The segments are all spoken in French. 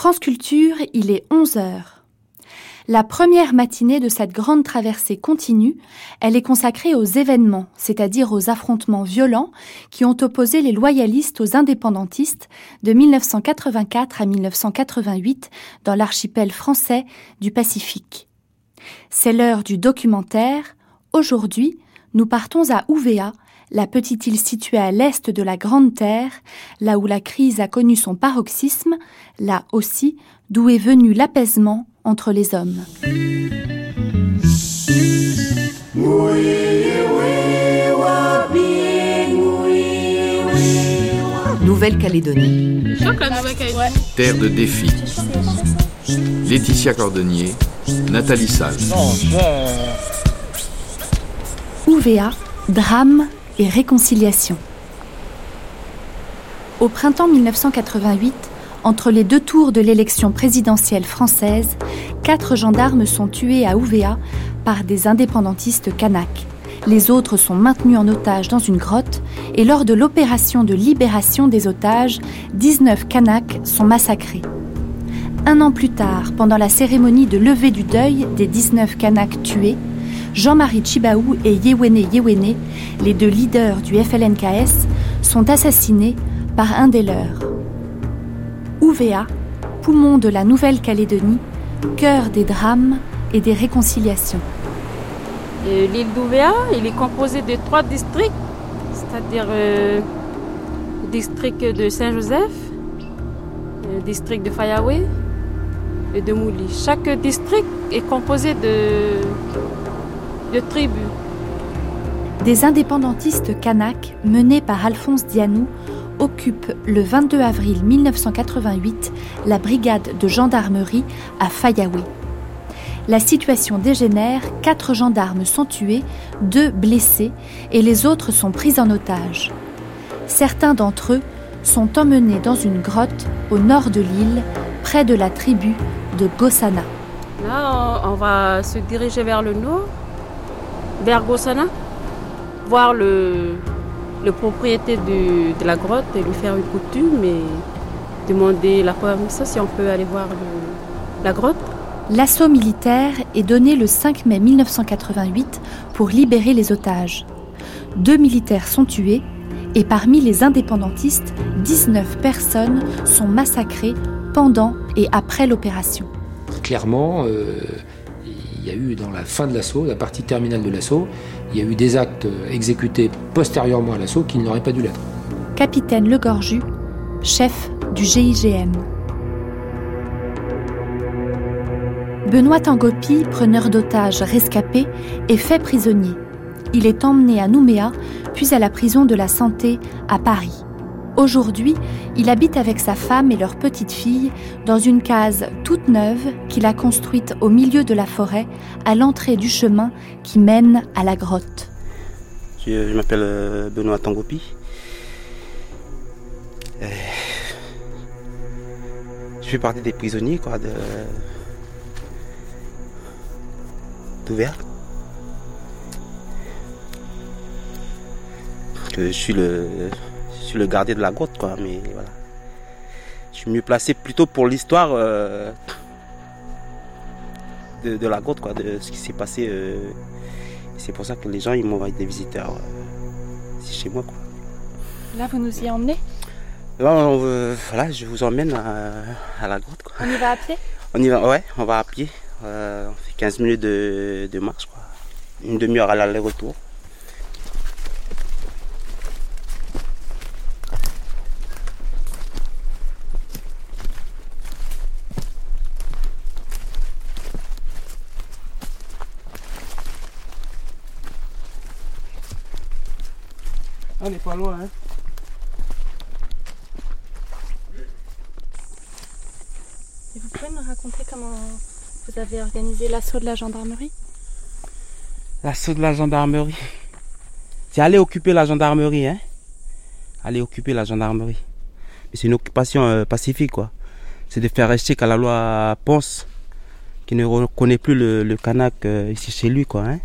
France Culture, il est 11 heures. La première matinée de cette grande traversée continue, elle est consacrée aux événements, c'est-à-dire aux affrontements violents qui ont opposé les loyalistes aux indépendantistes de 1984 à 1988 dans l'archipel français du Pacifique. C'est l'heure du documentaire. Aujourd'hui, nous partons à Ouvéa, la petite île située à l'est de la Grande Terre, là où la crise a connu son paroxysme, là aussi d'où est venu l'apaisement entre les hommes. Nouvelle-Calédonie. Terre de défi. Laetitia Cordonnier, Nathalie Salle. Ouvéa, drame et réconciliation. Au printemps 1988, entre les deux tours de l'élection présidentielle française, quatre gendarmes sont tués à Ouvéa par des indépendantistes kanaks. Les autres sont maintenus en otage dans une grotte et lors de l'opération de libération des otages, 19 kanaks sont massacrés. Un an plus tard, pendant la cérémonie de levée du deuil des 19 kanaks tués, Jean-Marie Chibaou et Yewene Yewene, les deux leaders du FLNKS, sont assassinés par un des leurs. Ouvéa, poumon de la Nouvelle-Calédonie, cœur des drames et des réconciliations. L'île d'Ouvéa, il est composé de trois districts, c'est-à-dire euh, district de Saint-Joseph, district de Fayaoué et de Mouli. Chaque district est composé de, de tribus. Des indépendantistes kanaks menés par Alphonse Dianou occupent le 22 avril 1988 la brigade de gendarmerie à Fayaoué. La situation dégénère, quatre gendarmes sont tués, deux blessés et les autres sont pris en otage. Certains d'entre eux sont emmenés dans une grotte au nord de l'île, près de la tribu de Gossana. Là, on va se diriger vers le nord, vers Gossana, voir le, le propriétaire de, de, la grotte et lui faire une coutume et demander la permission si on peut aller voir le, la grotte. L'assaut militaire est donné le 5 mai 1988 pour libérer les otages. Deux militaires sont tués et parmi les indépendantistes, 19 personnes sont massacrées pendant et après l'opération. Clairement, euh, il y a eu dans la fin de l'assaut, la partie terminale de l'assaut, il y a eu des actes exécutés postérieurement à l'assaut qui n'auraient pas dû l'être. Capitaine Legorju, chef du GIGN. Benoît Tangopi, preneur d'otages rescapé, est fait prisonnier. Il est emmené à Nouméa, puis à la prison de la Santé à Paris. Aujourd'hui, il habite avec sa femme et leur petite fille dans une case toute neuve qu'il a construite au milieu de la forêt, à l'entrée du chemin qui mène à la grotte. Je, m'appelle Benoît Tangopi. Euh, je fais partie des prisonniers quoi, de, d'ouvert. Je suis le suis le gardien de la grotte quoi mais voilà. Je suis mieux placé plutôt pour l'histoire euh, de, de, la grotte quoi de ce qui s'est passé euh, c'est pour ça que les gens ils m'envoient des visiteurs euh, chez moi quoi. Là vous nous y emmenez? Là on, voilà je vous emmène à, à la grotte quoi. on y va à pied? On y va ouais on va à pied on fait 15 minutes de, de marche quoi. Une demi-heure à l'aller-retour On n'est pas loin. Hein. Et vous pouvez me raconter comment vous avez organisé l'assaut de la gendarmerie? L'assaut de la gendarmerie. C'est aller occuper la gendarmerie, hein Aller occuper la gendarmerie. Mais c'est une occupation euh, pacifique, quoi. C'est de faire rester qu'à la loi pense, qui ne reconnaît plus le, le Kanak euh, ici chez lui, quoi, hein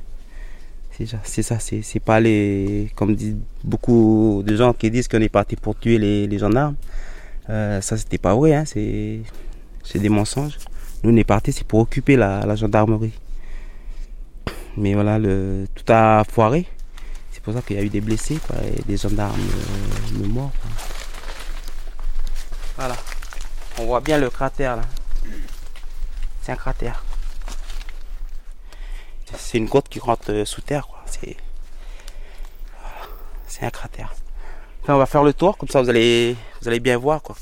c'est ça, c'est pas aller, comme disent beaucoup de gens qui disent qu'on est parti pour tuer les, les gendarmes. Euh, ça, c'était pas vrai. Hein, c'est des mensonges. Nous, on est partis, c'est pour occuper la, gendarmerie. Mais voilà, le, tout a foiré. C'est pour ça qu'il y a eu des blessés, et des gendarmes euh, morts. Voilà. On voit bien le cratère là. C'est un cratère. C'est une côte qui rentre euh, sous terre. C'est un cratère. on va faire le tour, comme ça vous allez, vous allez bien voir. Quoi,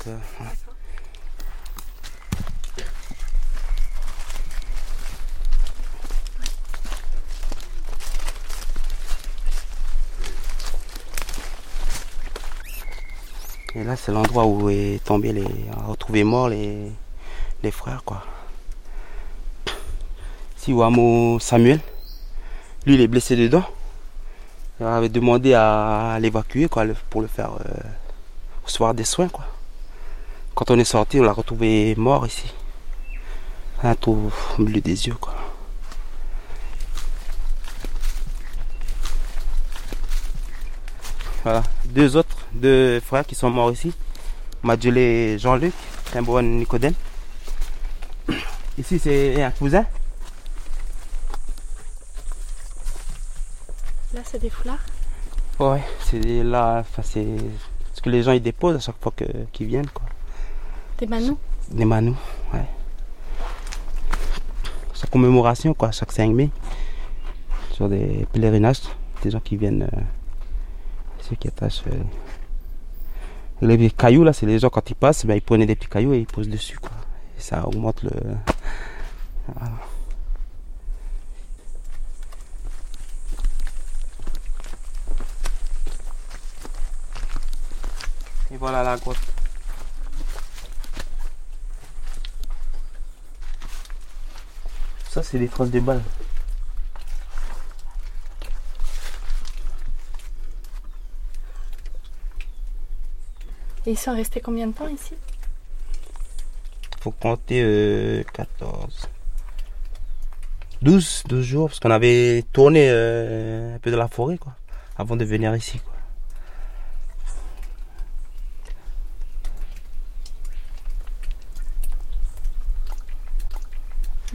Et là, c'est l'endroit où est tombé les, on a retrouvé morts les, les frères, quoi. Ici, Wamo Samuel, lui, il est blessé dedans. On avait demandé à l'évacuer, pour le faire euh, recevoir des soins, quoi. Quand on est sorti, on l'a retrouvé mort ici. Un trou au milieu des yeux, quoi. Voilà, deux autres, deux frères qui sont morts ici. Madjolé Jean-Luc, un bon Nicodème. Ici, c'est un cousin. Là, c'est des foulards Ouais, c'est là, enfin, c'est ce que les gens ils déposent à chaque fois qu'ils viennent, quoi. Des manous Des manous, ouais. Sa commémoration, quoi, chaque 5 mai. Sur des pèlerinages, des gens qui viennent. Euh, ceux qui attachent. Euh, les cailloux là, c'est les gens quand ils passent, ben, ils prenaient des petits cailloux et ils posent dessus quoi. Et ça augmente le. Et voilà la grotte. Ça c'est des traces de balles. Et ils sont restés combien de temps ici? Faut compter 14. 12, 12 jours, parce qu'on avait tourné euh, un peu de la forêt, quoi, avant de venir ici, quoi.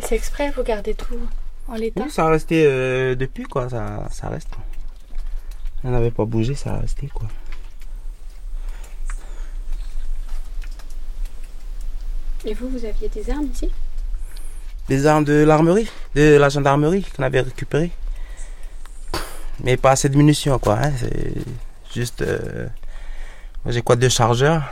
C'est exprès, vous gardez tout en l'état Oui, ça a resté euh, depuis, quoi, ça, ça reste. On n'avait pas bougé, ça a resté, quoi. Et vous, vous aviez des armes ici? Des armes de l'armerie, de la gendarmerie qu'on avait récupérées. Mais pas assez de munitions, quoi. Hein. C'est juste. Euh, moi, j'ai quoi Deux chargeurs.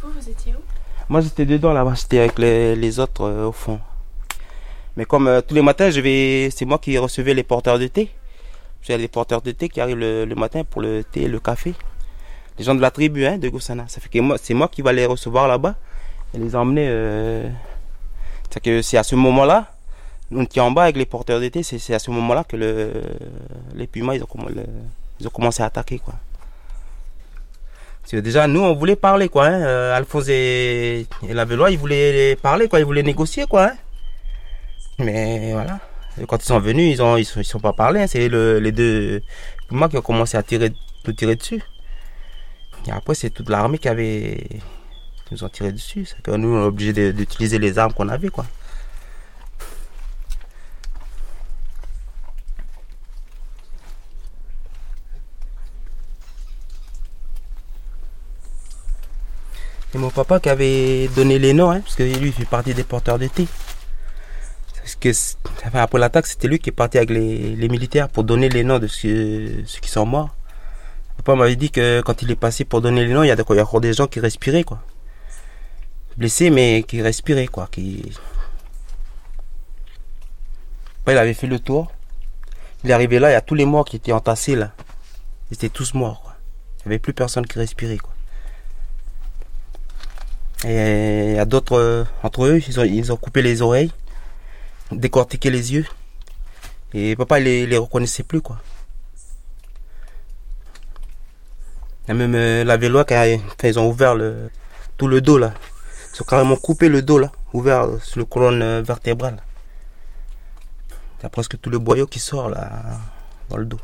Vous, vous étiez où Moi, j'étais dedans là-bas. J'étais avec les, autres euh, au fond. Mais comme euh, tous les matins, je vais, c'est moi qui recevais les porteurs de thé. J'ai des porteurs de thé qui arrivent le, matin pour le thé et le café. Les gens de la tribu hein, de Goussana. Ça fait que moi, c'est moi qui vais les recevoir là-bas et les emmener. Euh... C'est que c'est à ce moment-là, on est en bas avec les porteurs de thé, c'est à ce moment-là que le, les pumas ont, ils ont commencé à attaquer quoi. Déjà nous on voulait parler quoi. Hein. Euh, Alphonse et, la Vélois ils voulaient parler quoi, ils voulaient négocier quoi. Hein. Mais voilà. quand ils sont venus, ils ont ils sont, pas parlé. Hein. C'est les deux moi qui ont commencé à tirer, nous tirer dessus. Et après, c'est toute l'armée qui avait nous ont tiré dessus. C'est que nous, on est obligé d'utiliser les armes qu'on avait, quoi. C'est mon papa qui avait donné les noms, hein, parce que lui, il fait partie des porteurs de thé. Parce que après l'attaque, c'était lui qui est parti avec les, militaires pour donner les noms de ceux, qui sont morts. Papa m'avait dit que quand il est passé pour donner les noms, il y a, encore des gens qui respiraient, quoi. Blessés, mais qui respiraient, quoi. Qui... il avait fait le tour. Il est arrivé là, il y a tous les morts qui étaient entassés, là. Ils étaient tous morts, quoi. Il n'y avait plus personne qui respirait, quoi. Et il y a d'autres, euh, entre eux, ils ont, ils ont coupé les oreilles décortiquer les yeux. Et papa, il les, les reconnaissait plus, quoi. Et même euh, la vélo, quand ils ont ouvert le, tout le dos, là. Ils ont carrément coupé le dos, là. Ouvert sur le colonne euh, vertébrale. Il y a presque tout le boyau qui sort là, dans le dos.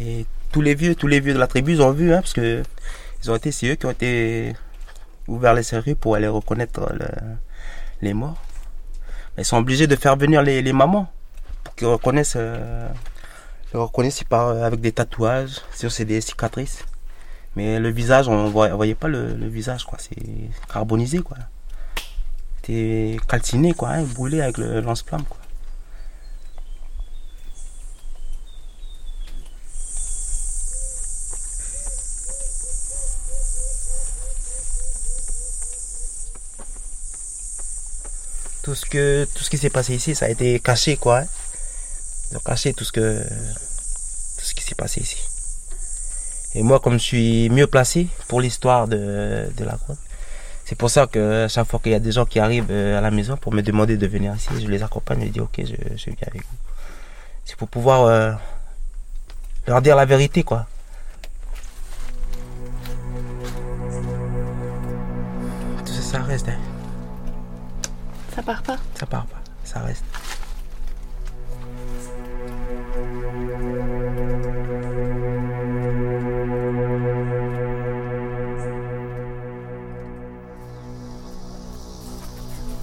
Et tous les vieux, tous les vieux de la tribu, ils ont vu, hein, parce que ils ont été, c'est eux qui ont été ouvert les séries pour aller reconnaître les morts. Ils sont obligés de faire venir les, mamans pour qu'ils reconnaissent, euh, reconnaissent par, avec des tatouages, sur c'est des cicatrices. Mais le visage, on ne voyait pas le, visage, quoi. C'est carbonisé, quoi. C'était calciné, quoi, hein, brûlé avec le lance-flamme, quoi. Tout ce que tout ce qui s'est passé ici, ça a été caché quoi. Hein. Ils ont caché tout ce que tout ce qui s'est passé ici. Et moi, comme je suis mieux placé pour l'histoire de, de la grotte, c'est pour ça que chaque fois qu'il y a des gens qui arrivent euh, à la maison pour me demander de venir ici, je les accompagne, je dis ok, je, viens avec vous. C'est pour pouvoir euh, leur dire la vérité quoi. Tout ça, ça reste. Hein. Ça part pas Ça part pas, ça reste.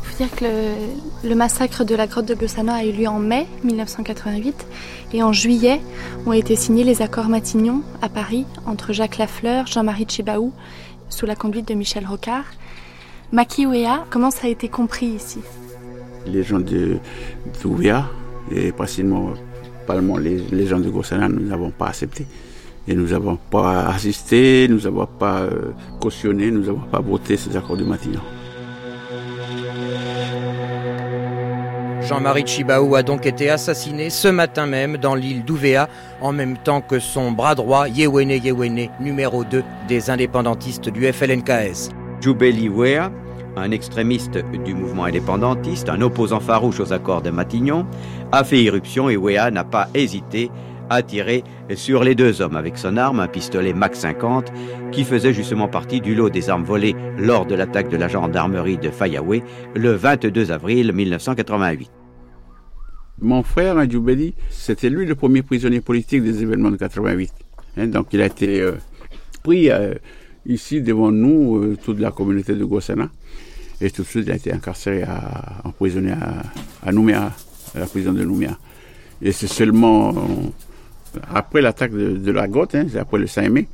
faut dire que le, massacre de la grotte de Gossana a eu lieu en mai 1988 et en juillet ont été signés les accords Matignon à Paris entre Jacques Lafleur, Jean-Marie Tchibaou sous la conduite de Michel Rocard Makiwea, comment ça a été compris ici Les gens de d'Ouvéa et précisément les, les gens de Gossana, nous n'avons pas accepté. Et nous n'avons pas assisté, nous n'avons pas euh, cautionné, nous n'avons pas voté ces accords de Matignon. Jean-Marie Chibaou a donc été assassiné ce matin même dans l'île d'Ouvéa, en même temps que son bras droit, Yewene Yewene, numéro 2 des indépendantistes du FLNKS. Djoubeli Wea, un extrémiste du mouvement indépendantiste, un opposant farouche aux accords de Matignon, a fait irruption et Wea n'a pas hésité à tirer sur les deux hommes avec son arme, un pistolet Mac 50, qui faisait justement partie du lot des armes volées lors de l'attaque de la gendarmerie de Fayaoué le 22 avril 1988. Mon frère, Djoubeli, c'était lui le premier prisonnier politique des événements de 88. Hein, donc il a été euh, pris euh, ici devant nous, euh, toute la communauté de Gossana. Et tout de suite, il a été incarcéré, à, emprisonné à, à Nouméa, à la prison de Nouméa. Et c'est seulement euh, après l'attaque de, la grotte, hein, après le 5 mai,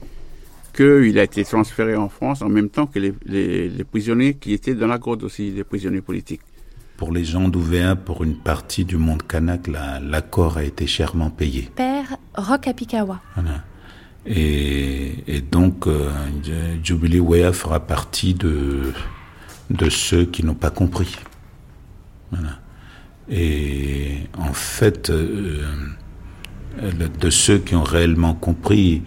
qu'il a été transféré en France en même temps que les, prisonniers qui étaient dans la grotte aussi, les prisonniers politiques. Pour les gens d'Ouvéa, pour une partie du monde kanak, l'accord a été chèrement payé. Père Roch Apikawa. Voilà. Et, donc, euh, Jubilee Wea fera partie de, de ceux qui n'ont pas compris. Voilà. Et en fait, euh, de ceux qui ont réellement compris,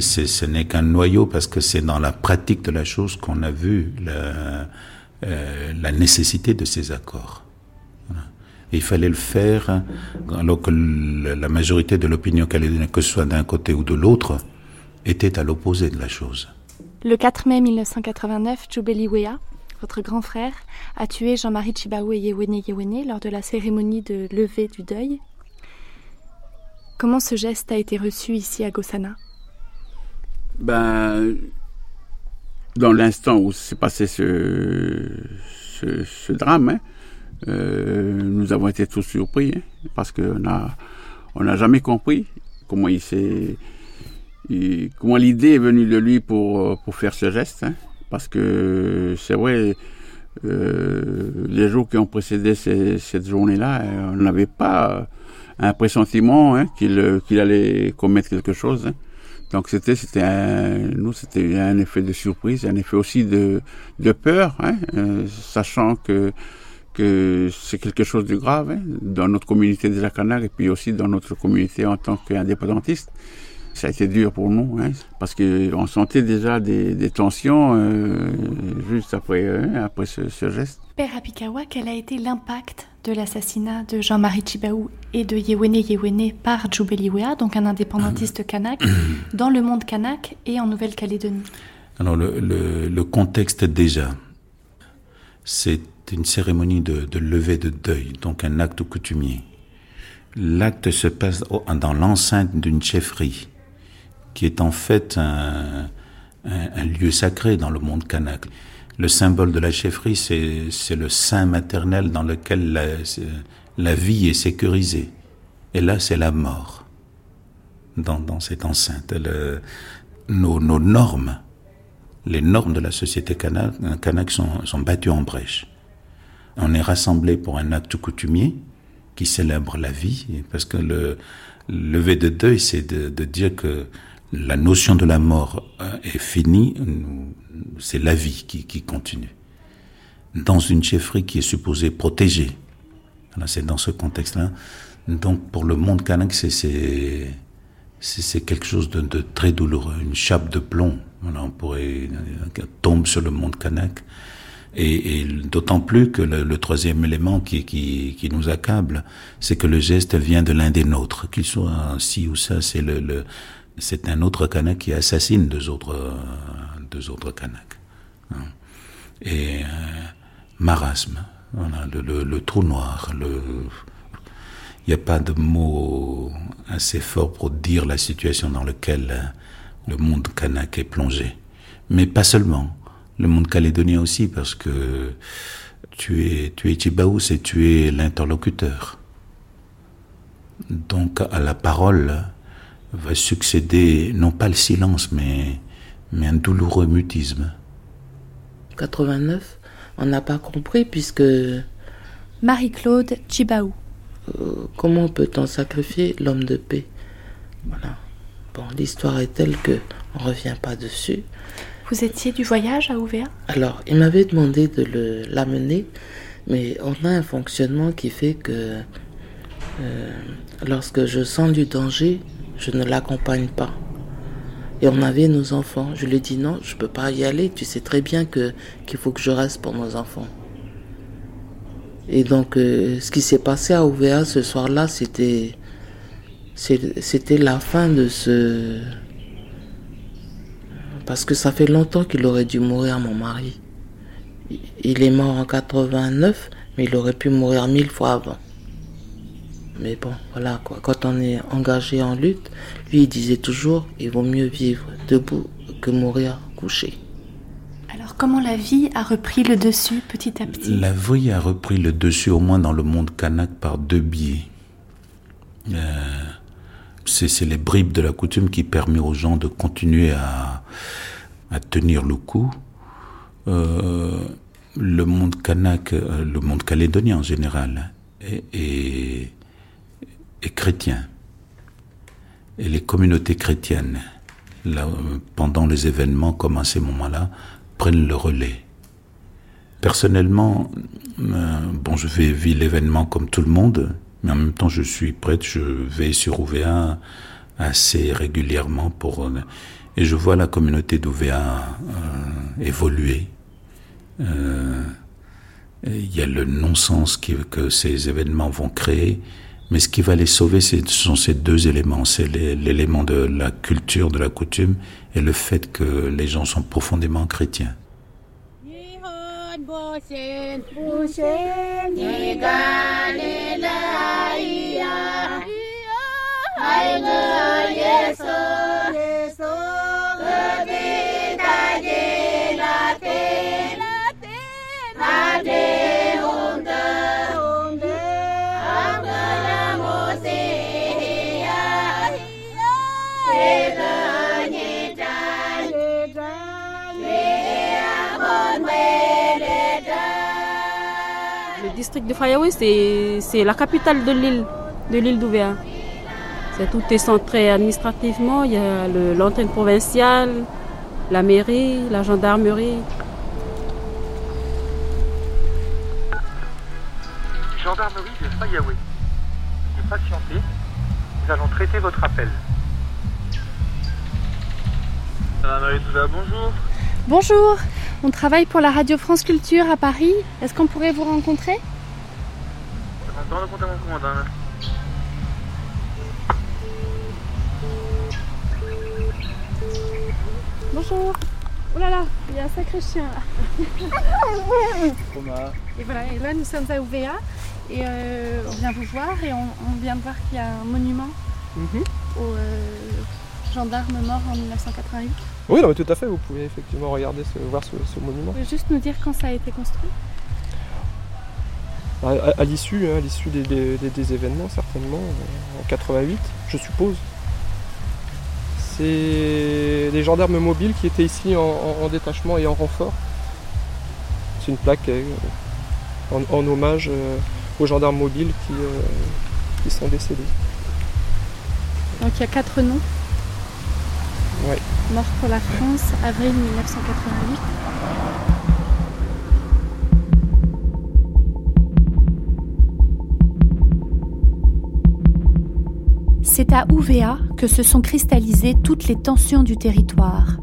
ce n'est qu'un noyau parce que c'est dans la pratique de la chose qu'on a vu la, euh, la nécessité de ces accords. Et il fallait le faire alors que la majorité de l'opinion calédonienne, que ce soit d'un côté ou de l'autre, était à l'opposé de la chose. Le 4 mai 1989, Jubeli Wea, votre grand frère, a tué Jean-Marie Chibaou et Yewene Yewene lors de la cérémonie de levée du deuil. Comment ce geste a été reçu ici à Gossana? Ben, dans l'instant où s'est passé ce, ce, drame, hein, euh, nous avons été tous surpris hein, parce qu'on n'a on n'a jamais compris comment il s'est comment l'idée est venue de lui pour, euh, pour faire ce geste. Hein. parce que c'est vrai, euh, les jours qui ont précédé cette journée-là, euh, on n'avait pas un pressentiment hein, qu'il qu'il allait commettre quelque chose. Hein. Donc c'était c'était nous c'était un effet de surprise, un effet aussi de de peur, hein, sachant que que c'est quelque chose de grave hein, dans notre communauté des Lacanards et puis aussi dans notre communauté en tant qu'indépendantiste. Ça a été dur pour nous, hein, parce qu'on sentait déjà des, tensions euh, juste après, hein, après ce, geste. Père Apikawa, quel a été l'impact de l'assassinat de Jean-Marie Chibaou et de Yewene Yewene par Djoubeliwea, donc un indépendantiste kanak, dans le monde kanak et en Nouvelle-Calédonie? Alors le, le, contexte déjà, c'est une cérémonie de, de levée de deuil, donc un acte coutumier. L'acte se passe dans l'enceinte d'une chefferie qui est en fait un, lieu sacré dans le monde kanak. Le symbole de la chefferie, c'est le sein maternel dans lequel la, vie est sécurisée. Et là, c'est la mort dans, cette enceinte. nos, normes, les normes de la société kanak, kanak sont battues en brèche. On est rassemblés pour un acte coutumier qui célèbre la vie, parce que le lever de deuil, c'est de dire que la notion de la mort euh, est finie, c'est la vie qui, continue. Dans une chefferie qui est supposée protéger. c'est dans ce contexte-là. Donc pour le monde kanak, c'est quelque chose de, très douloureux, une chape de plomb. on pourrait euh, tombe sur le monde kanak. Et, d'autant plus que le, troisième élément qui, qui, nous accable, c'est que le geste vient de l'un des nôtres, qu'il soit ci ou ça, c'est le c'est un autre Kanak qui assassine deux autres, deux autres Kanaks. Hein. Et euh, marasme, le, trou noir, le... il n'y a pas de mot assez fort pour dire la situation dans laquelle le monde kanak est plongé. Mais pas seulement, le monde calédonien aussi, parce que tu es, tu es Tibaous et tu es l'interlocuteur. Donc à la parole, va succéder non pas le silence, mais, mais un douloureux mutisme. 89, on n'a pas compris puisque... Marie-Claude Chibaou. Euh, comment peut-on sacrifier l'homme de paix? Voilà. Bon, l'histoire est telle que on revient pas dessus. Vous étiez du voyage à Ouvéa Alors, il m'avait demandé de l'amener, mais on a un fonctionnement qui fait que euh, lorsque je sens du danger, je ne l'accompagne pas. Et on avait nos enfants. Je lui ai dit non, je ne peux pas y aller. Tu sais très bien que qu'il faut que je reste pour nos enfants. Et donc, euh, ce qui s'est passé à OVA ce soir-là, c'était c'était la fin de ce parce que ça fait longtemps qu'il aurait dû mourir mon mari. Il est mort en 89, mais il aurait pu mourir mille fois avant. Mais bon, voilà quoi. Quand on est engagé en lutte, lui il disait toujours il vaut mieux vivre debout que mourir couché. Alors comment la vie a repris le dessus petit à petit? La vie a repris le dessus au moins dans le monde kanak par deux biais. Euh, c'est les bribes de la coutume qui permet aux gens de continuer à, tenir le coup. Euh, le monde kanak, euh, le monde calédonien en général, est chrétien. Et les communautés chrétiennes, pendant les événements comme à ces moments-là, prennent le relais. Personnellement, euh, bon, je vivre l'événement comme tout le monde, mais en même temps, je suis prête, je vais sur OVA assez régulièrement pour, euh, et je vois la communauté d'OVA euh, évoluer. Il y a le non-sens que ces événements vont créer mais ce qui va les sauver, ce sont ces deux éléments. C'est l'élément de la culture, de la coutume, et le fait que les gens sont profondément chrétiens. 我行，不行，你咖喱来呀，哎我耶稣。Yeah. District de Fayaoui, c'est la capitale de l'île, de l'île d'Ouvéa. Tout est centré administrativement. Il y a l'antenne provinciale, la mairie, la gendarmerie. Gendarmerie de Fayaoui. Veuillez patienter. Nous allons traiter votre appel. Bonjour. Bonjour, on travaille pour la radio France Culture à Paris. Est-ce qu'on pourrait vous rencontrer? De mon commandant. Bonjour. Oh là là, il y a un sacré chien là. et voilà, et là nous sommes à Ouvéa et euh, on vient vous voir et on, on vient de voir qu'il y a un monument Mhm. aux euh, gendarmes morts en 1988. Oui, non, mais tout à fait, vous pouvez effectivement regarder, ce- voir ce, ce monument. Vous pouvez juste nous dire quand ça a été construit? À, à- à l'issue, hein, à l'issue des, des- des- des événements, certainement, en 88, je suppose. C'est des gendarmes mobiles qui étaient ici en, en- en détachement et en renfort. C'est une plaque euh, en, en hommage euh, aux gendarmes mobiles qui, euh, qui sont décédés. Donc il y a quatre noms. Ouais. Mort pour la France, avril 1988. C'est à Ouvéa que se sont cristallisées toutes les tensions du territoire.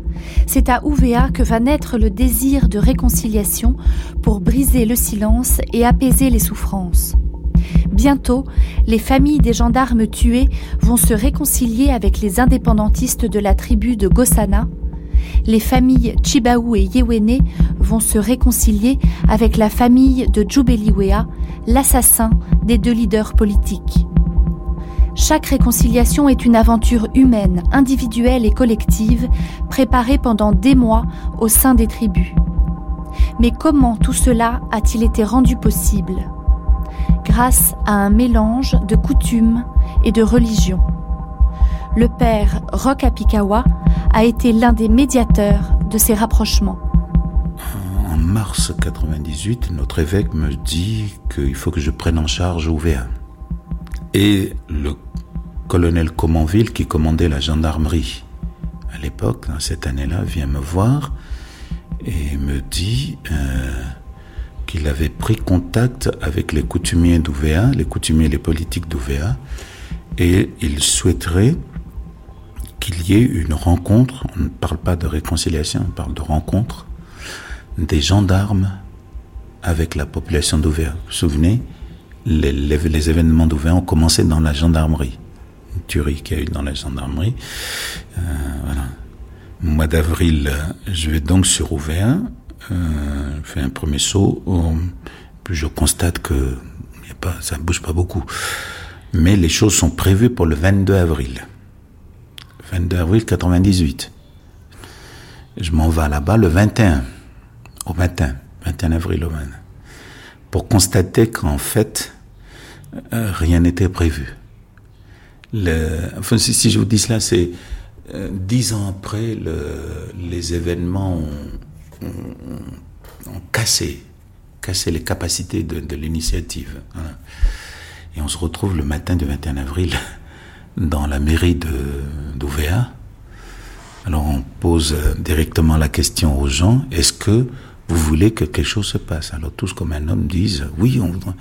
C'est à Ouvéa que va naître le désir de réconciliation pour briser le silence et apaiser les souffrances. Bientôt, les familles des gendarmes tués vont se réconcilier avec les indépendantistes de la tribu de Gossana. Les familles Chibaou et Yewene vont se réconcilier avec la famille de Djoubeliwea, l'assassin des deux leaders politiques. Chaque réconciliation est une aventure humaine, individuelle et collective, préparée pendant des mois au sein des tribus. Mais comment tout cela a-t-il été rendu possible? Grâce à un mélange de coutumes et de religions. Le père Roch Apikawa a été l'un des médiateurs de ces rapprochements. En mars 98, notre évêque me dit qu'il faut que je prenne en charge Ouvéa. Et le colonel Comonville, qui commandait la gendarmerie à l'époque, cette année-là, vient me voir et me dit euh, qu'il avait pris contact avec les coutumiers d'Ouvéa, les coutumiers, les politiques d'Ouvéa, et il souhaiterait qu'il y ait une rencontre, on ne parle pas de réconciliation, on parle de rencontre, des gendarmes avec la population d'Ouvéa. Vous vous souvenez, les, événements d'Ouvéa ont commencé dans la gendarmerie. Une tuerie qu'il y a eu dans la gendarmerie. Euh, voilà. Mois d'avril, je vais donc sur Ouvéa, euh, je fais un premier saut, euh, puis je constate que ça ne bouge pas beaucoup. Mais les choses sont prévues pour le 22 avril. 22 avril 98. Je m'en vais là-bas le 21, au matin, 21 avril au matin, pour constater qu'en fait, euh, rien n'était prévu. Enfin, si, je vous dis cela, c'est euh, dix ans après, le- les événements ont, cassé, cassé les capacités de, l'initiative. voilà. Et on se retrouve le matin du 21 avril dans la mairie d'Ouvéa. Alors on pose euh, directement la question aux gens, est-ce que vous voulez que quelque chose se passe Alors tous comme un homme disent, oui, on voudrait.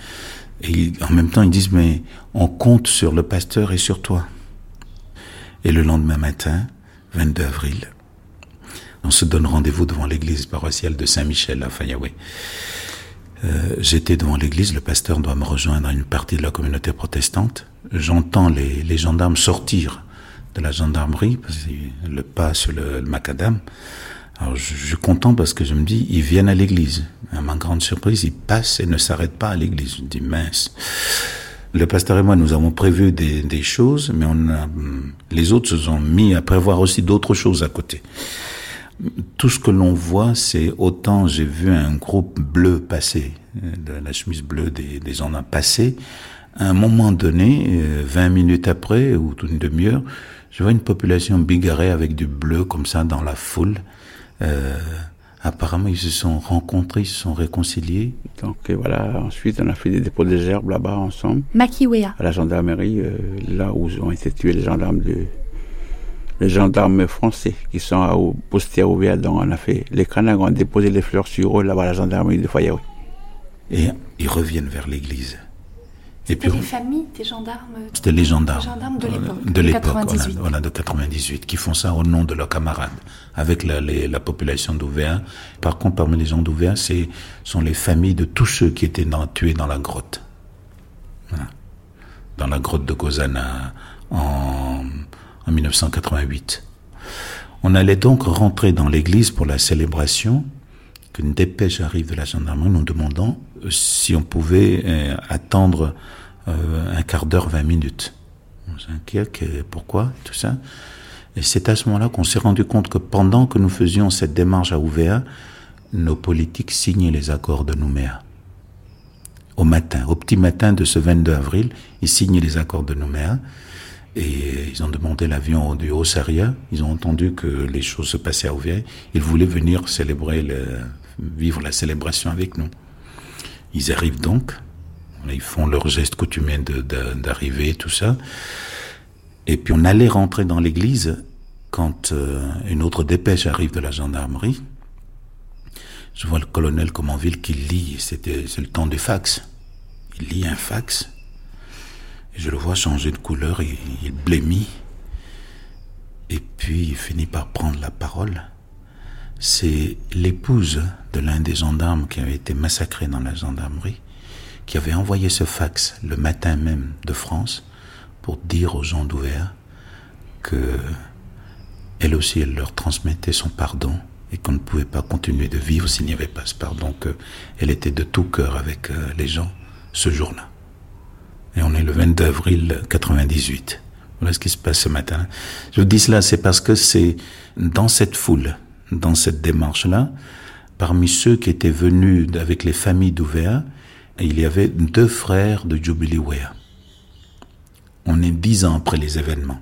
Et en même temps ils disent, mais on compte sur le pasteur et sur toi. Et le lendemain matin, 22 avril, on se donne rendez-vous devant l'église paroissiale de Saint-Michel à Fayaoué. Euh, J'étais devant l'église, le pasteur doit me rejoindre à une partie de la communauté protestante. J'entends les, gendarmes sortir de la gendarmerie, parce que le pas sur le macadam. Alors je, je suis content parce que je me dis, ils viennent à l'église. À ma grande surprise, ils passent et ne s'arrêtent pas à l'église. Je me dis, mince. Le pasteur et moi, nous avons prévu des, des choses, mais on a, hum, les autres se sont mis à prévoir aussi d'autres choses à côté. Tout ce que l'on voit, c'est autant j'ai vu un groupe bleu passer, euh, de la chemise bleue des, des gendarmes passer, à un moment donné, euh, 20 minutes après, ou une demi-heure, je vois une population bigarrée avec du bleu comme ça dans la foule. Euh, apparemment, ils se sont rencontrés, ils se sont réconciliés. Donc et voilà, ensuite on a fait des dépôts de gerbes là-bas ensemble, Makiwea. à la gendarmerie, euh, là où ont été tués les gendarmes de, les gendarmes français qui sont à, postés à Ouvéa. Donc on a fait, les Kanaks ont déposé les fleurs sur eux là-bas à la gendarmerie de Fayaoué. Et ils reviennent vers l'église. Et puis, C'était les familles des gendarmes. c'était les gendarmes, Les gendarmes de l'époque. de 98. voilà, de 98, qui font ça au nom de leurs camarades, avec la, les- la population d'Ouvéa. Par contre, parmi les gens d'Ouvéa, c'est sont les familles de tous ceux qui étaient dans- tués dans la grotte, Voilà. dans la grotte de Gozana en, en 1988. On allait donc rentrer dans l'église pour la célébration, qu'une dépêche arrive de la gendarmerie nous demandant euh, si on pouvait euh, attendre euh, un quart d'heure, 20 minutes. On s'inquiète, pourquoi, tout ça. Et c'est à ce moment-là qu'on s'est rendu compte que pendant que nous faisions cette démarche à Ouvéa, nos politiques signaient les accords de Nouméa. Au matin, au petit matin de ce 22 avril, ils signaient les accords de Nouméa. Et ils ont demandé l'avion du Haut-Saria. Ils ont entendu que les choses se passaient à Ouvéa. Ils voulaient venir célébrer, vivre la célébration avec nous. Ils arrivent donc. Ils font leur geste coutumier de- de- d'arriver, tout ça. Et puis on allait rentrer dans l'église quand euh, une autre dépêche arrive de la gendarmerie. Je vois le colonel Comenville qui lit, c'était c'est le temps du fax. Il lit un fax. Je le vois changer de couleur, il blêmit. Et puis il finit par prendre la parole. C'est l'épouse de l'un des gendarmes qui avait été massacré dans la gendarmerie, qui avait envoyé ce fax le matin même de France pour dire aux gens d'Ouvéa que elle aussi, elle leur transmettait son pardon et qu'on ne pouvait pas continuer de vivre s'il n'y avait pas ce pardon, qu'elle était de tout cœur avec euh, les gens ce jour-là. Et on est le 22 avril 98. Voilà ce qui se passe ce matin. Je vous dis cela, c'est parce que c'est dans cette foule, dans cette démarche-là, parmi ceux qui étaient venus avec les familles d'Ouvéa, il y avait deux frères de Jubilee Wea. On est dix ans après les événements,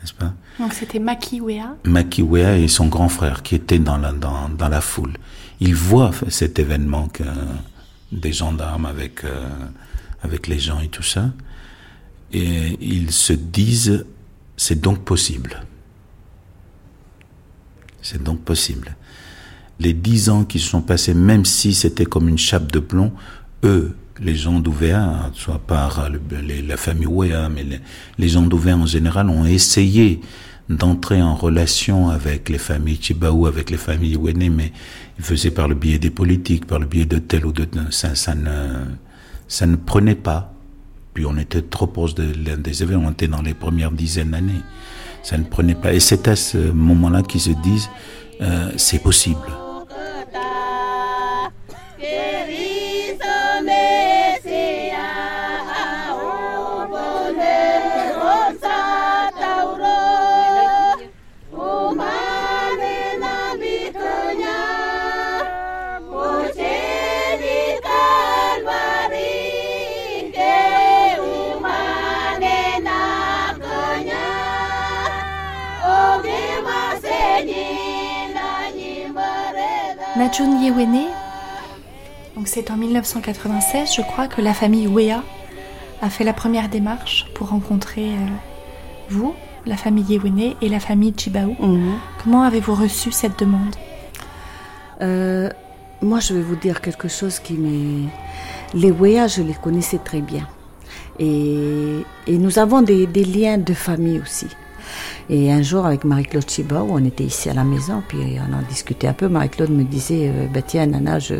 n'est-ce pas? Donc c'était Maki Wea. Maki Wea et son grand frère qui étaient dans la, dans, dans la foule. Ils voient cet événement que des gendarmes avec, euh, avec les gens et tout ça. Et ils se disent, c'est donc possible. C'est donc possible. Les dix ans qui se sont passés, même si c'était comme une chape de plomb, eux, les gens d'Ouvéa, soit par la famille Ouéa, mais les, les gens d'Ouvéa en général ont essayé d'entrer en relation avec les familles Chibaou, avec les familles Wene, mais ils faisaient par le biais des politiques, par le biais de tel ou de. Ça, ça, ne, ça ne prenait pas. Puis on était trop proche de, des événements, on était dans les premières dizaines d'années. Ça ne prenait pas. Et c'est à ce moment-là qu'ils se disent, euh, c'est possible. Najun Yewene, donc c'est en 1996, je crois, que la famille Wea a fait la première démarche pour rencontrer euh, vous, la famille Yewene et la famille Chibaou. Comment avez-vous reçu cette demande? Euh, moi, je vais vous dire quelque chose qui m'est. Les Wea, je les connaissais très bien. Et, et nous avons des, des liens de famille aussi. Et un jour, avec Marie-Claude Chibaou, on était ici à la maison, puis on en discutait un peu. Marie-Claude me disait euh, bah, Tiens, Nana, je,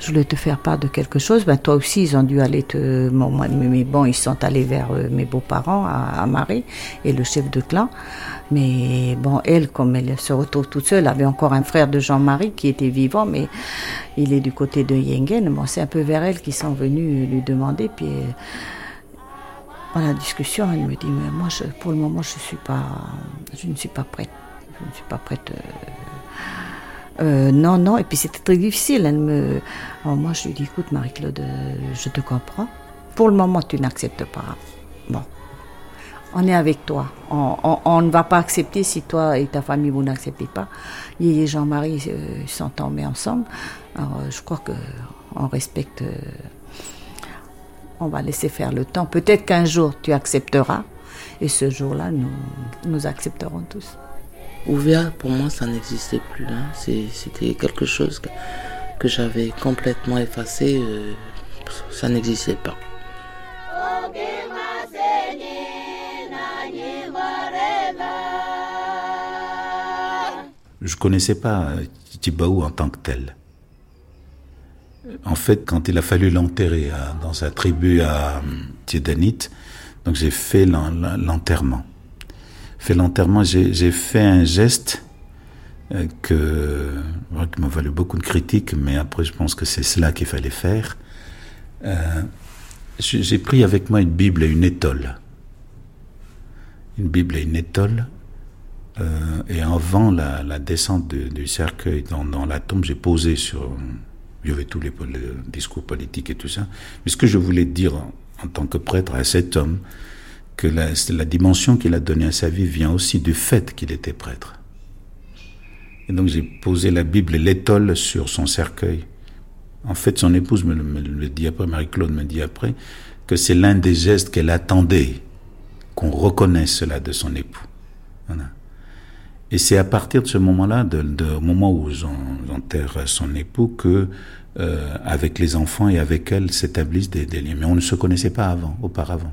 je voulais te faire part de quelque chose. Ben, toi aussi, ils ont dû aller te. Bon, mais bon, ils sont allés vers euh, mes beaux-parents à, à Marie et le chef de clan. Mais bon, elle, comme elle se retrouve toute seule, avait encore un frère de Jean-Marie qui était vivant, mais il est du côté de Yengen. Bon, c'est un peu vers elle qu'ils sont venus lui demander. Puis euh, dans la discussion, elle me dit Mais moi, pour le moment, je, suis pas, je ne suis pas prête. Je ne suis pas prête. euh, euh, non, non. Et puis c'était très difficile. Elle me... Moi, je lui dis Écoute, Marie-Claude, euh, je te comprends. Pour le moment, tu n'acceptes pas. Bon. On est avec toi. On, ne va pas accepter si toi et ta famille vous n'acceptez pas. Yé et Jean-Marie euh, s'entendent ensemble. Alors je crois que on respecte on va laisser faire le temps. Peut-être qu'un jour tu accepteras et ce jour-là, nous, nous accepterons tous. Ouvert, pour moi, ça n'existait plus. Hein. C'était quelque chose que, que j'avais complètement effacé. Euh, ça n'existait pas. Je connaissais pas Tibaou en tant que tel. En fait, quand il a fallu l'enterrer dans sa tribu à Tiedanit, donc j'ai fait l'enterrement. Fait l'enterrement, j'ai fait un geste euh, que, qui m'a valu beaucoup de critiques, mais après je pense que c'est cela qu'il fallait faire. Euh, j'ai pris avec moi une Bible et une étole. Une Bible et une étole. Euh, et avant la, descente du cercueil dans la tombe, j'ai posé sur. Il y avait tous les, discours politiques et tout ça. Mais ce que je voulais dire en, tant que prêtre à cet homme, que la, dimension qu'il a donnée à sa vie vient aussi du fait qu'il était prêtre. Et donc j'ai posé la Bible et l'étole sur son cercueil. En fait, son épouse me, le dit après, Marie-Claude me dit après, que c'est l'un des gestes qu'elle attendait, qu'on reconnaisse cela de son époux. Et c'est à partir de ce moment-là, de, moment où j'enterre son époux, que euh, avec les enfants et avec elle s'établissent des, liens. Mais on ne se connaissait pas avant, auparavant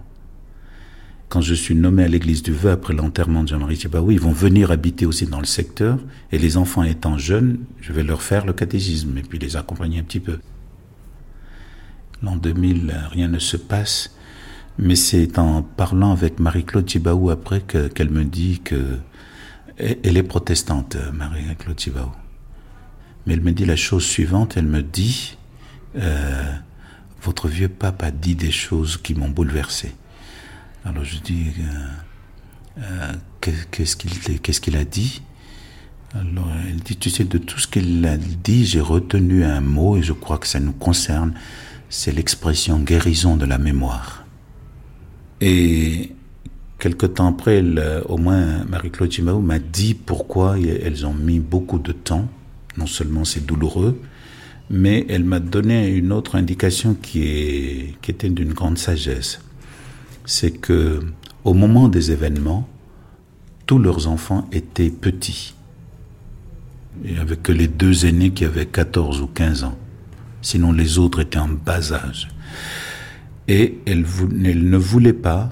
quand je suis nommé à l'église du Vœu après l'enterrement de Jean-Marie Thibaoui, ils vont venir habiter aussi dans le secteur. Et les enfants étant jeunes, je vais leur faire le catéchisme et puis les accompagner un petit peu. L'an 2000, rien ne se passe. Mais c'est en parlant avec Marie-Claude Thibaou après qu'elle me dit que elle est protestante, Marie-Claude Thibaou. Mais elle me dit la chose suivante, elle me dit, euh, votre vieux pape a dit des choses qui m'ont bouleversé. Alors je dis, euh, euh, qu'est-ce qu'il qu'est-ce qu'il a dit? Alors elle dit, tu sais, de tout ce qu'il a dit, j'ai retenu un mot et je crois que ça nous concerne, c'est l'expression guérison de la mémoire. Et quelque temps après, au moins Marie-Claude Chimaou m'a dit pourquoi elles ont mis beaucoup de temps. Non seulement c'est douloureux, mais elle m'a donné une autre indication qui, est, qui était d'une grande sagesse c'est que au moment des événements, tous leurs enfants étaient petits. Il n'y avait que les deux aînés qui avaient 14 ou 15 ans. Sinon, les autres étaient en bas âge. Et elles, ne voulaient pas,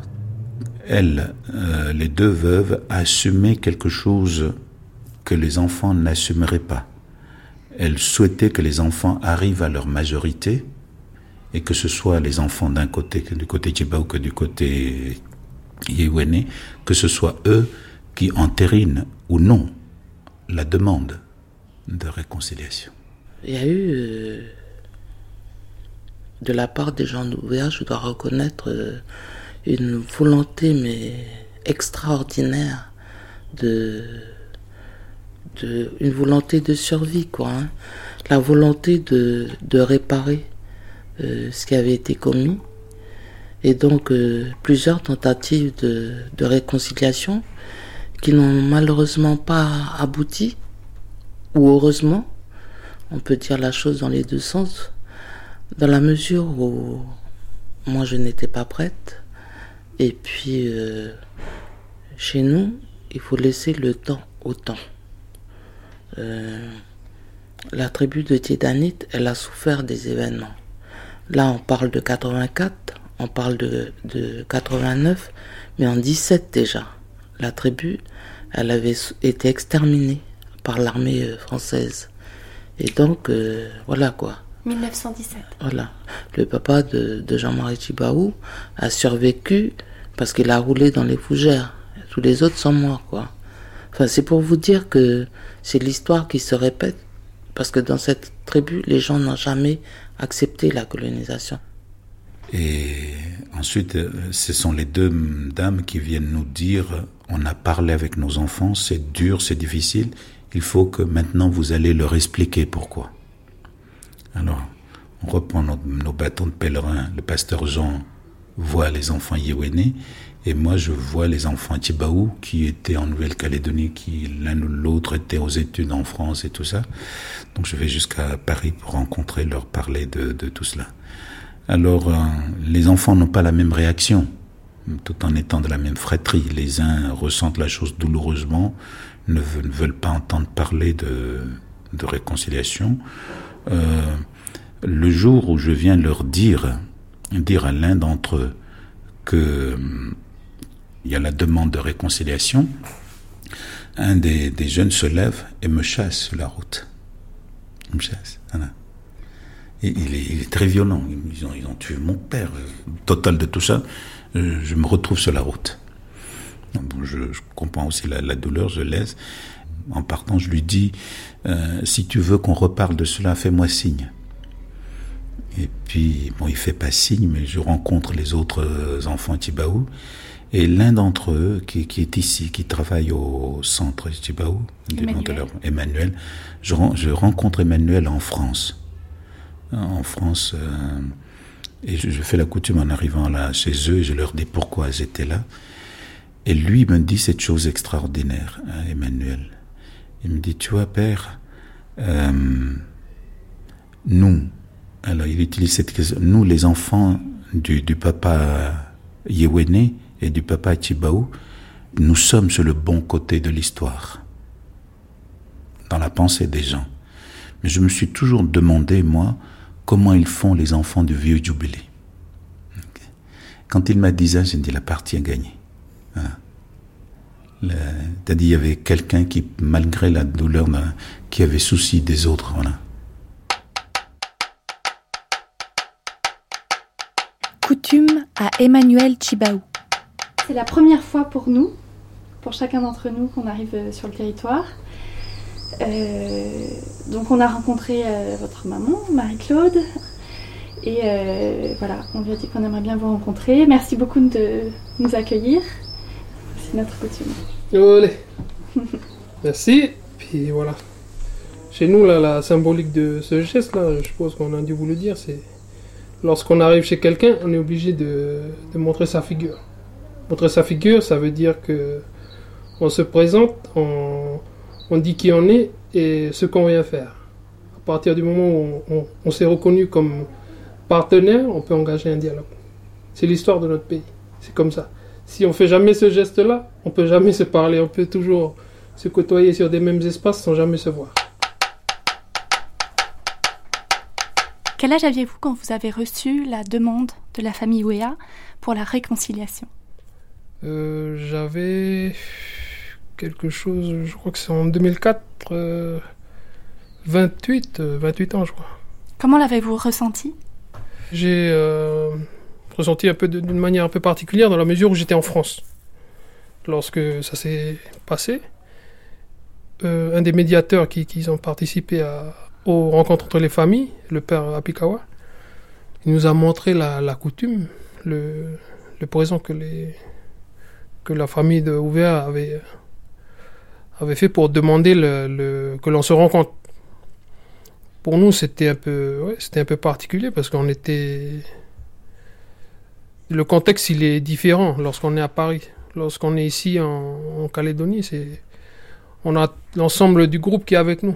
elles, euh, les deux veuves, assumer quelque chose que les enfants n'assumeraient pas. Elles souhaitaient que les enfants arrivent à leur majorité et que ce soit les enfants d'un côté, du côté ou que du côté Yewene, que ce soit eux qui entérinent ou non la demande de réconciliation. Il y a eu, euh, de la part des gens d'Ouvéa, je dois reconnaître, euh, une volonté mais extraordinaire de, une volonté de survie quoi hein. la volonté de, de réparer euh, ce qui avait été commis. Et donc euh, plusieurs tentatives de, de réconciliation qui n'ont malheureusement pas abouti, ou heureusement, on peut dire la chose dans les deux sens, dans la mesure où moi je n'étais pas prête, et puis euh, chez nous, il faut laisser le temps au temps. Euh, la tribu de Tiedanit, elle a souffert des événements. Là, on parle de 84, on parle de, de 89, mais en 17 déjà, la tribu, elle avait été exterminée par l'armée euh, française. Et donc, euh, voilà quoi. 1917. Voilà. Le papa de, de Jean-Marie Chibaou a survécu parce qu'il a roulé dans les fougères. Tous les autres sont morts, quoi. Enfin, c'est pour vous dire que c'est l'histoire qui se répète. Parce que dans cette tribu, les gens n'ont jamais accepter la colonisation. Et ensuite, euh, ce sont les deux dames qui viennent nous dire, on a parlé avec nos enfants, c'est dur, c'est difficile, il faut que maintenant vous allez leur expliquer pourquoi. Alors, on reprend nos, bâtons de pèlerin, le pasteur Jean voit les enfants Yéwéné, et moi je vois les enfants Tibaou qui étaient en Nouvelle-Calédonie, qui l'un ou l'autre était aux études en France et tout ça. Donc je vais jusqu'à Paris pour rencontrer, leur parler de, tout cela. Alors, euh, les enfants n'ont pas la même réaction, tout en étant de la même fratrie. Les uns ressentent la chose douloureusement, ne, veulent pas entendre parler de, réconciliation. Euh, le jour où je viens leur dire, dire à l'un d'entre eux que il y a la demande de réconciliation, un des, des, jeunes se lève et me chasse sur la route. Il me chasse. Il, est, très violent. Ils ont, tué mon père. Total de tout ça, je me retrouve sur la route. Je, comprends aussi la, la, douleur, je laisse. En partant, je lui dis euh, si tu veux qu'on reparle de cela, fais-moi signe. Et puis, bon, il fait pas signe, mais je rencontre les autres enfants Tibaou. Et l'un d'entre eux, qui, qui, est ici, qui travaille au centre Tibaou, Emmanuel, Emmanuel je, je, rencontre Emmanuel en France. En France, euh, et je, je, fais la coutume en arrivant là chez eux, et je leur dis pourquoi j'étais là. Et lui me dit cette chose extraordinaire, hein, Emmanuel. Il me dit, tu vois, père, euh, nous, alors il utilise cette question, nous les enfants du, papa Yewene et du papa Chibaou, nous sommes sur le bon côté de l'histoire, dans la pensée des gens. Mais je me suis toujours demandé, moi, comment ils font les enfants du vieux jubilé. Quand il m'a dit ça, j'ai dit la partie est gagnée. C'est-à-dire il y avait quelqu'un qui, malgré la douleur, qui avait souci des autres. Voilà. À Emmanuel Chibaou. C'est la première fois pour nous, pour chacun d'entre nous, qu'on arrive sur le territoire. Euh, donc on a rencontré euh, votre maman, Marie-Claude, et euh, voilà, on lui a dit qu'on aimerait bien vous rencontrer. Merci beaucoup de nous accueillir. C'est notre coutume. Allez. Merci. Puis voilà. Chez nous, là, la symbolique de ce geste-là, je suppose qu'on a dû vous le dire, c'est lorsqu'on arrive chez quelqu'un, on est obligé de, montrer sa figure. Montrer sa figure, ça veut dire que on se présente, on, dit qui on est et ce qu'on vient faire. À partir du moment où on, on, on s'est reconnu comme partenaire, on peut engager un dialogue. C'est l'histoire de notre pays. C'est comme ça. Si on fait jamais ce geste-là, on peut jamais se parler. On peut toujours se côtoyer sur des mêmes espaces sans jamais se voir. Quel âge aviez-vous quand vous avez reçu la demande de la famille Ouéa pour la réconciliation? Euh, J'avais quelque chose, je crois que c'est en 2004, euh, 28, euh, 28 ans, je crois. Comment l'avez-vous ressenti? J'ai euh, ressenti un peu d'une manière un peu particulière dans la mesure où j'étais en France. Lorsque ça s'est passé, euh, un des médiateurs qui, qui ont participé à, aux entre les familles, le père Apikawa, il nous a montré la, coutume, le, présent que, la famille de Ouvea avait, fait pour demander que l'on se rencontre. Pour nous, c'était un peu, un peu particulier parce qu'on était, le contexte il est différent lorsqu'on est à Paris. Lorsqu'on est ici en, en Calédonie, on a l'ensemble du groupe qui est avec nous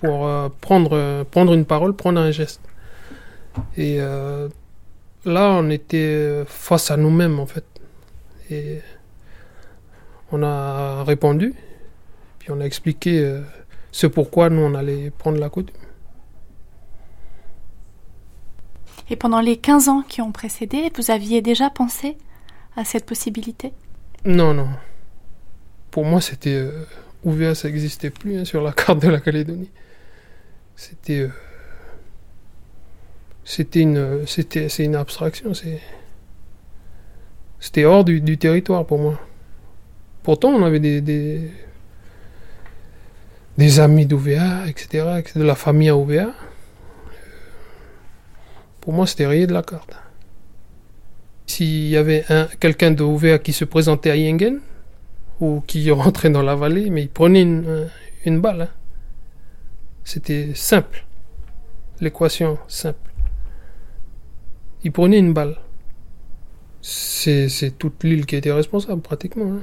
pour euh, prendre, euh, prendre une parole, prendre un geste. Et euh, là, on était face à nous-mêmes en fait. Et on a répondu, puis on a expliqué ce pourquoi nous on allait prendre la coutume. Et pendant les 15 ans qui ont précédé, vous aviez déjà pensé à cette possibilité? Non, non. Pour moi, c'était. Euh, Ouvea, ça n'existait plus hein, sur la carte de la Calédonie. C'était. Euh, c'était une. C'était, c'est une abstraction. C'est, c'était hors du, du, territoire pour moi. Pourtant, on avait des. des, amis d'Ouvea, etc., de la famille à Ouvea pour moi, c'était rayé de la carte. S'il y avait un, quelqu'un de Ouvea qui se présentait à Yengen, ou qui rentrait dans la vallée, mais il prenait une, une balle. Hein. C'était simple. L'équation simple. Il prenait une balle. C'est toute l'île qui était responsable, pratiquement. Hein.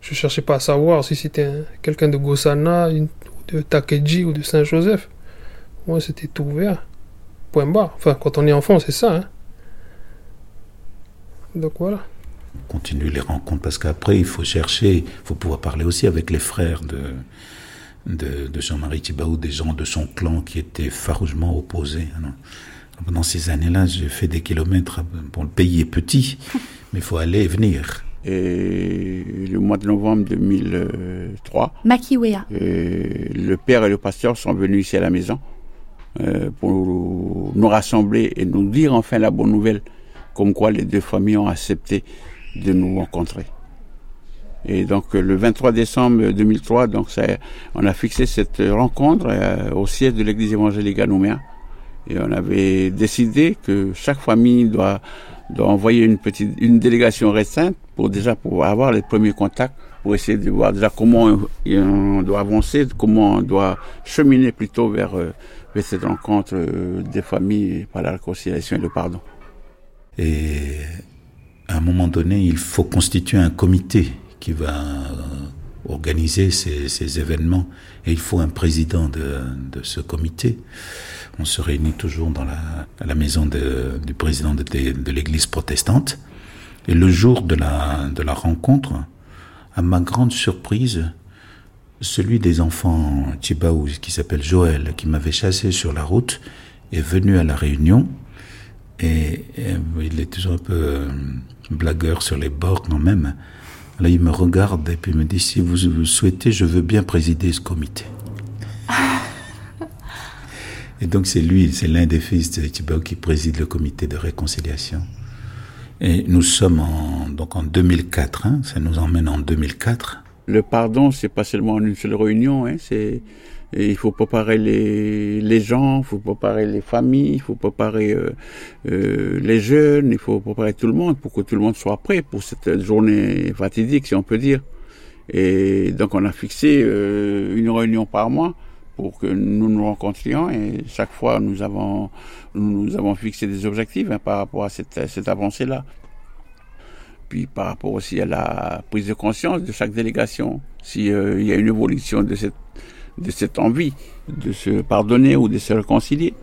Je cherchais pas à savoir si c'était quelqu'un de Gossana, de Takeji ou de Saint-Joseph. Moi, c'était tout ouvert. Point barre. Enfin, quand on est enfant, c'est ça. Hein. Donc voilà. On continue les rencontres parce qu'après, il faut chercher, il faut pouvoir parler aussi avec les frères de, de, de Jean-Marie Thibault, des gens de son clan qui étaient farouchement opposés. Alors, pendant ces années-là, j'ai fait des kilomètres. Bon, le pays est petit, mais il faut aller et venir. Et le mois de novembre 2003, Makiwea. le père et le pasteur sont venus ici à la maison euh, pour nous rassembler et nous dire enfin la bonne nouvelle, comme quoi les deux familles ont accepté de nous rencontrer. Et donc le 23 décembre 2003, donc on a fixé cette rencontre euh, au siège de l'église évangélique à Nouméa. Et on avait décidé que chaque famille doit, envoyer une petite une délégation restreinte pour déjà pour avoir les premiers contacts, pour essayer de voir déjà comment on doit avancer, comment on doit cheminer plutôt vers, euh, vers cette rencontre euh, des familles par la réconciliation et le pardon. Et à un moment donné, il faut constituer un comité qui va organiser ces, événements et il faut un président de, ce comité. On se réunit toujours dans la, à la maison du président de, l'église protestante. Et le jour de la, rencontre, à ma grande surprise, celui des enfants Chibaou, qui s'appelle Joël, qui m'avait chassé sur la route, est venu à la réunion. Et, et il est toujours un peu euh, blagueur sur les bords quand même. Là, il me regarde et puis me dit si vous, vous souhaitez, je veux bien présider ce comité. et donc c'est lui, c'est l'un des fils de Thibaut qui préside le comité de réconciliation. Et nous sommes en, donc en 2004, hein, ça nous emmène en 2004. Le pardon, c'est pas seulement en une seule réunion, hein, c'est et il faut préparer les, les gens, il faut préparer les familles, il faut préparer euh, euh, les jeunes, il faut préparer tout le monde pour que tout le monde soit prêt pour cette journée fatidique, si on peut dire. Et donc on a fixé euh, une réunion par mois pour que nous nous rencontrions et chaque fois nous avons nous avons fixé des objectifs hein, par rapport à cette, cette avancée-là. Puis par rapport aussi à la prise de conscience de chaque délégation, s'il euh, y a une évolution de cette de cette envie de se pardonner ou de se réconcilier.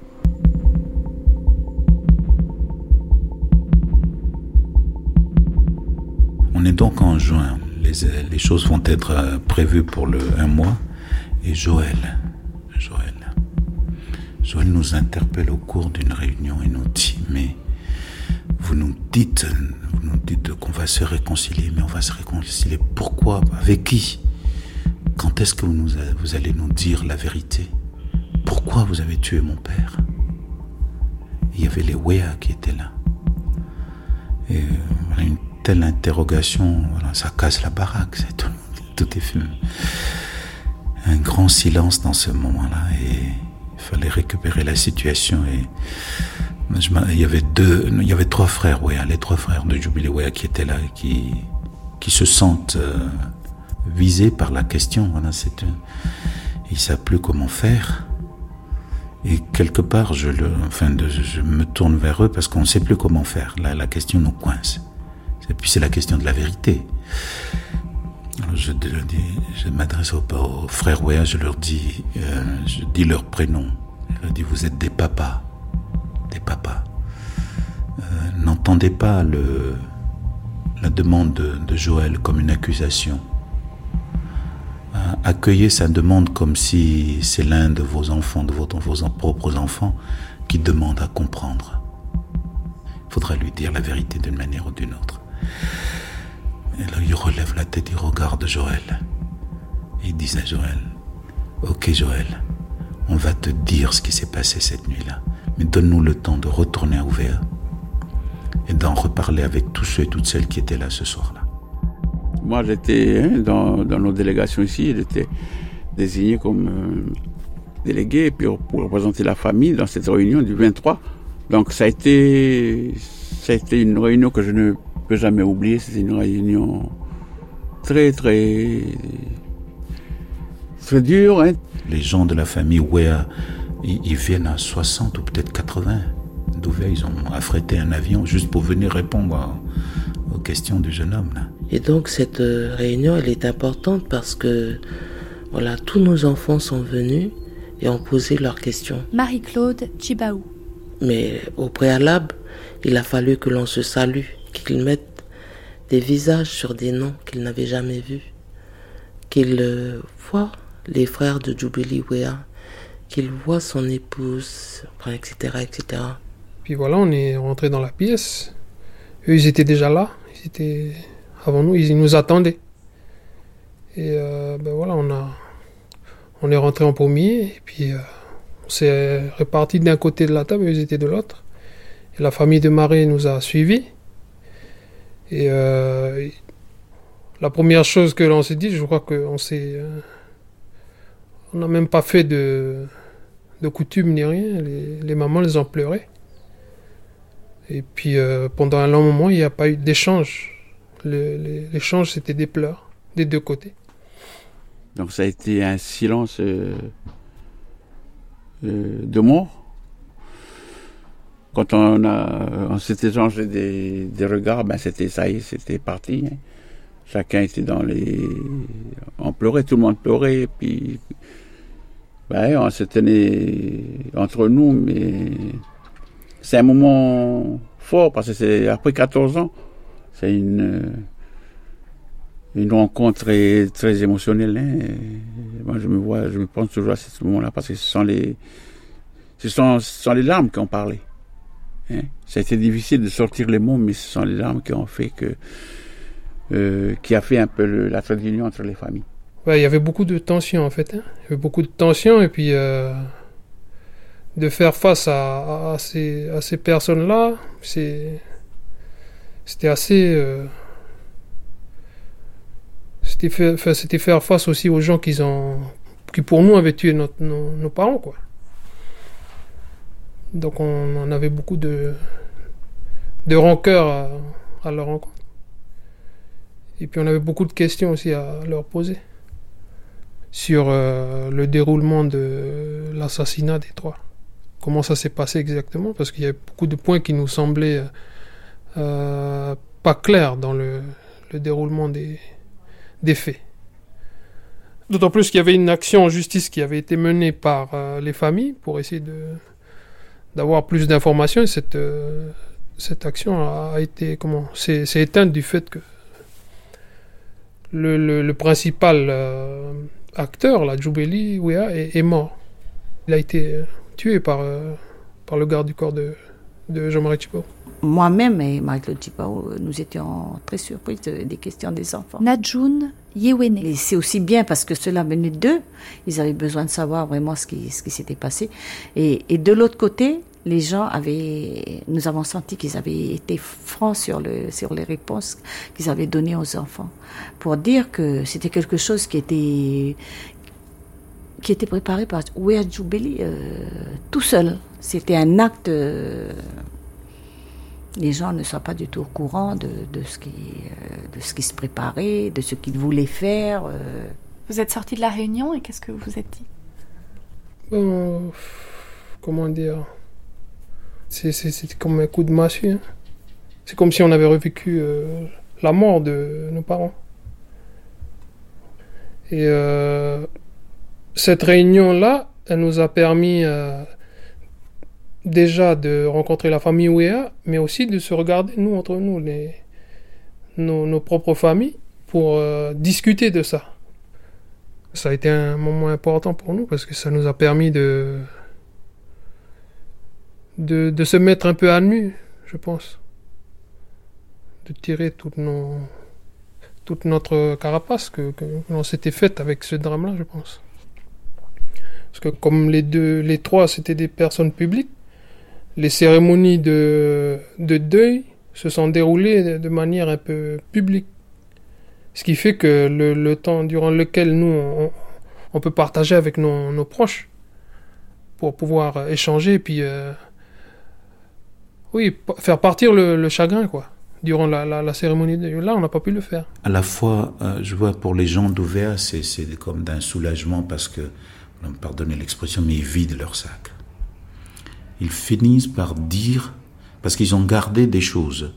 On est donc en juin. Les, choses vont être euh, prévues pour le un mois. Et Joël, Joël, Joël nous interpelle au cours d'une réunion et nous dit mais vous nous dites, vous nous dites qu'on va se réconcilier, mais on va se réconcilier. Pourquoi? Avec qui? Quand est-ce que vous, allez nous dire la vérité? Pourquoi vous avez tué mon père? Il y avait les Wea qui étaient là. Et voilà, une telle interrogation, voilà, ça casse la baraque, c'est tout, tout est fumé. Un grand silence dans ce moment-là et il fallait récupérer la situation et il y avait deux, il y avait trois frères Wea, les trois frères de Jubilé Wea qui étaient là, qui qui se sentent euh, visé par la question. Voilà, c'est. Il ne savent plus comment faire. Et quelque part, je, le, enfin, de, je me tourne vers eux parce qu'on ne sait plus comment faire. Là, la question nous coince. Et puis c'est la question de la vérité. Je, m'adresse aux, frères Wea, je leur dis, euh, je dis leur prénom. Je leur dis, vous êtes des papas. Des papas. Euh, N'entendez pas la demande de, de Joël comme une accusation accueillez sa demande comme si c'est l'un de vos enfants, de vos, propres enfants, qui demande à comprendre. Il faudra lui dire la vérité d'une manière ou d'une autre. Et là, il relève la tête, il regarde Joël. Et il dit à Joël, Ok Joël, on va te dire ce qui s'est passé cette nuit-là, mais donne-nous le temps de retourner à Ouvéa et d'en reparler avec tous ceux et toutes celles qui étaient là ce soir-là. Moi, j'étais hein, dans, dans, nos délégations ici, j'étais désigné comme euh, délégué pour, pour, représenter la famille dans cette réunion du 23. Donc ça a été, ça a été une réunion que je ne peux jamais oublier. C'était une réunion très, très, très dure. Hein. Les gens de la famille Wea, ils, viennent à 60 ou peut-être 80. D'Ouvet, ils ont affrété un avion juste pour venir répondre à, aux questions du jeune homme. Là. Et donc cette réunion, elle est importante parce que voilà, tous nos enfants sont venus et ont posé leurs questions. Marie-Claude Chibaou. Mais au préalable, il a fallu que l'on se salue, qu'ils mettent des visages sur des noms qu'ils n'avaient jamais vus, qu'ils euh, voient les frères de Jubilee Wea, qu'ils voient son épouse, etc., etc. Puis voilà, on est rentré dans la pièce. Eux, ils étaient déjà là. Avant nous, ils nous attendaient. Et ben voilà, on, a, on est rentré en premier, et puis on s'est répartis d'un côté de la table, ils étaient de l'autre. Et la famille de Marie nous a suivis. Et la première chose que l'on s'est dit, je crois qu'on s'est. on n'a même pas fait de, de coutume ni rien. Les, les mamans, elles ont pleuré. Et puis euh, pendant un long moment, il n'y a pas eu d'échange. L'échange, c'était des pleurs, des deux côtés. Donc ça a été un silence euh, euh, de mort. Quand on, a, on s'est échangé des, regards, ben c'était ça y est, c'était parti. Hein. Chacun était dans les... On pleurait, tout le monde pleurait, et puis... Ben, on se tenait entre nous, mais c'est un moment fort parce que c'est après 14 ans, c'est une une rencontre très, très émotionnelle. Hein. Moi, je me vois, je me pense toujours à ce moment-là parce que ce sont les ce sont, les larmes qui ont parlé. Hein. Ça a été difficile de sortir les mots, mais ce sont les larmes qui ont fait que euh, qui a fait un peu la tradition entre les familles. Il y avait beaucoup de tensions en fait. Hein. Il y avait beaucoup de tensions et puis euh, de faire face à, ces, personnes-là, c'était assez. Euh, c'était faire face aussi aux gens qui, ont, qui pour nous avaient tué nos, parents. Donc on en avait beaucoup de, de rancœur à, à leur rencontre. Et puis on avait beaucoup de questions aussi à leur poser sur euh, le déroulement de l'assassinat des trois comment ça s'est passé exactement, parce qu'il y a beaucoup de points qui nous semblaient euh, pas clairs dans le, déroulement des, faits. D'autant plus qu'il y avait une action en justice qui avait été menée par euh, les familles pour essayer d'avoir plus d'informations et cette, euh, cette action a, été c'est éteinte du fait que le, principal acteur, la est, est, mort. Il a été tué par, euh, par le garde du corps de, de Jean-Marie Thibau. Moi-même et Marie-Claude nous étions très surpris des questions des enfants. Nadjoun Yewene. Et c'est aussi bien parce que cela venait d'eux. Ils avaient besoin de savoir vraiment ce qui, ce qui s'était passé. Et, et de l'autre côté, les gens avaient, nous avons senti qu'ils avaient été francs sur, le, sur les réponses qu'ils avaient données aux enfants. Pour dire que c'était quelque chose qui était, qui était préparé par Ouéa Djoubeli euh, tout seul. C'était un acte. Euh, les gens ne sont pas du tout au courant de, de ce, qui, euh, de ce qui se préparait, de ce qu'ils voulaient faire. Vous êtes sorti de la réunion et qu'est-ce que vous vous êtes dit? Comment dire? C'était comme un coup de massue. Hein. C'est comme si on avait revécu la mort de nos parents. Et cette réunion-là, elle nous a permis euh, déjà de rencontrer la famille Ouéa, mais aussi de se regarder, nous, entre nous, nos, propres familles, pour euh, discuter de ça. Ça a été un moment important pour nous parce que ça nous a permis de, de, se mettre un peu à nu, je pense. De tirer toute notre carapace que, que l'on s'était faite avec ce drame-là, je pense. Parce que comme les deux, les trois, c'était des personnes publiques, les cérémonies de, de deuil se sont déroulées de manière un peu publique. Ce qui fait que le, temps durant lequel nous, on, peut partager avec nos, proches pour pouvoir échanger et puis, euh, oui, faire partir le, chagrin, quoi durant la, cérémonie de là on n'a pas pu le faire à la fois euh, je vois pour les gens d'Ouvéa c'est comme d'un soulagement parce que pardonnez l'expression, mais ils vident leur sac. Ils finissent par dire, parce qu'ils ont gardé des choses.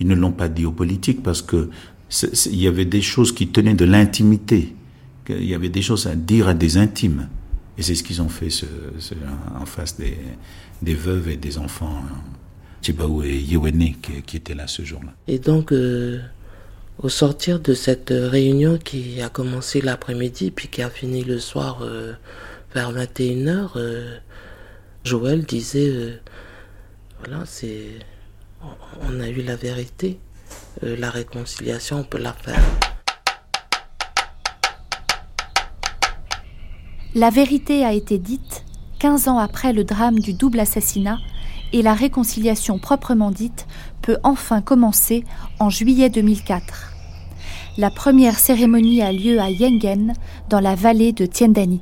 Ils ne l'ont pas dit aux politiques parce que il y avait des choses qui tenaient de l'intimité. Il y avait des choses à dire à des intimes. Et c'est ce qu'ils ont fait en face des, des, veuves et des enfants, Tibaou et Yewene, qui, étaient là ce jour-là. Et donc, euh, au sortir de cette réunion qui a commencé l'après-midi, puis qui a fini le soir euh, vers 21h, euh, Joël disait, euh, voilà, c'est, on a eu la vérité. la réconciliation, on peut la faire. La vérité a été dite 15 ans après le drame du double assassinat et la réconciliation proprement dite peut enfin commencer en juillet 2004. La première cérémonie a lieu à Yengen, dans la vallée de Tiendanit.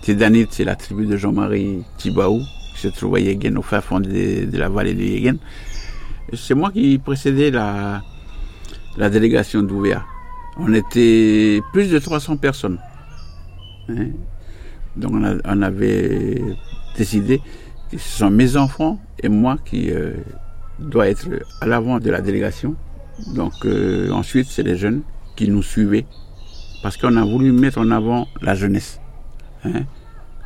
Tiendanit, c'est la tribu de Jean-Marie Tibaou, qui se trouve à Yengen, au fin fond de, la vallée de Yengen. C'est moi qui précédais la, délégation d'Ouvéa. On était plus de 300 personnes. Hein. Donc on, avait décidé que ce sont mes enfants et moi qui euh, doit être à l'avant de la délégation. Donc euh, ensuite, c'est les jeunes qui nous suivaient parce qu'on a voulu mettre en avant la jeunesse. Hein.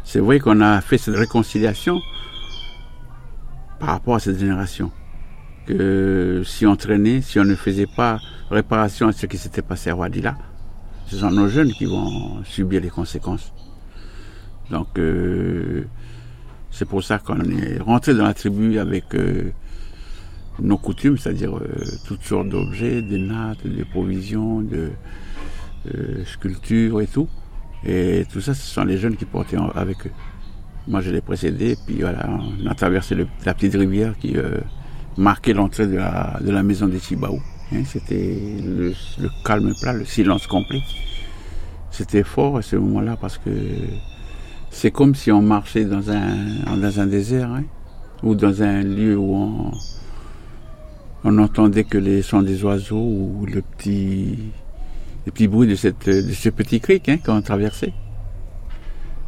C'est vrai qu'on a fait cette réconciliation par rapport à cette génération. Que si on traînait, si on ne faisait pas réparation à ce qui s'était passé à Wadila, ce sont nos jeunes qui vont subir les conséquences. Donc, euh, c'est pour ça qu'on est rentré dans la tribu avec euh, nos coutumes, c'est-à-dire euh, toutes sortes d'objets, des nattes, des provisions, de sculptures et tout. Et tout ça, ce sont les jeunes qui portaient avec eux. Moi, je les précédés, puis voilà, on a traversé la petite rivière qui marquait l'entrée de la, de la maison des Chibaou. Hein, c'était le, le, calme plat, le silence complet. C'était fort à ce moment-là parce que c'est comme si on marchait dans un, dans un désert, hein, ou dans un lieu où on, on n'entendait que les sons des oiseaux ou le petit, le bruit de, cette, de ce petit cric hein, qu'on traversait.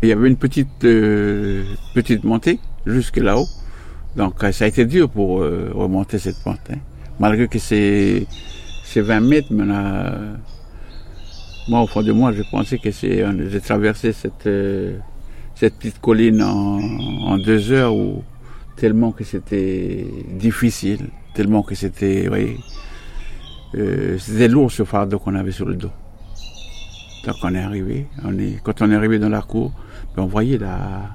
il y avait une petite, euh, petite montée jusque là-haut. Donc ça a été dur pour euh, remonter cette pente. Hein. Malgré que c'est, c'est 20 mètres, mais moi au fond de moi, je pensais que c'est, j'ai traversé cette, euh, cette petite colline en, deux heures ou tellement que c'était difficile, tellement que c'était, euh, c'était lourd ce fardeau qu'on avait sur le dos. Donc on est arrivé, on est, quand on est arrivé dans la cour, ben, on voyait la,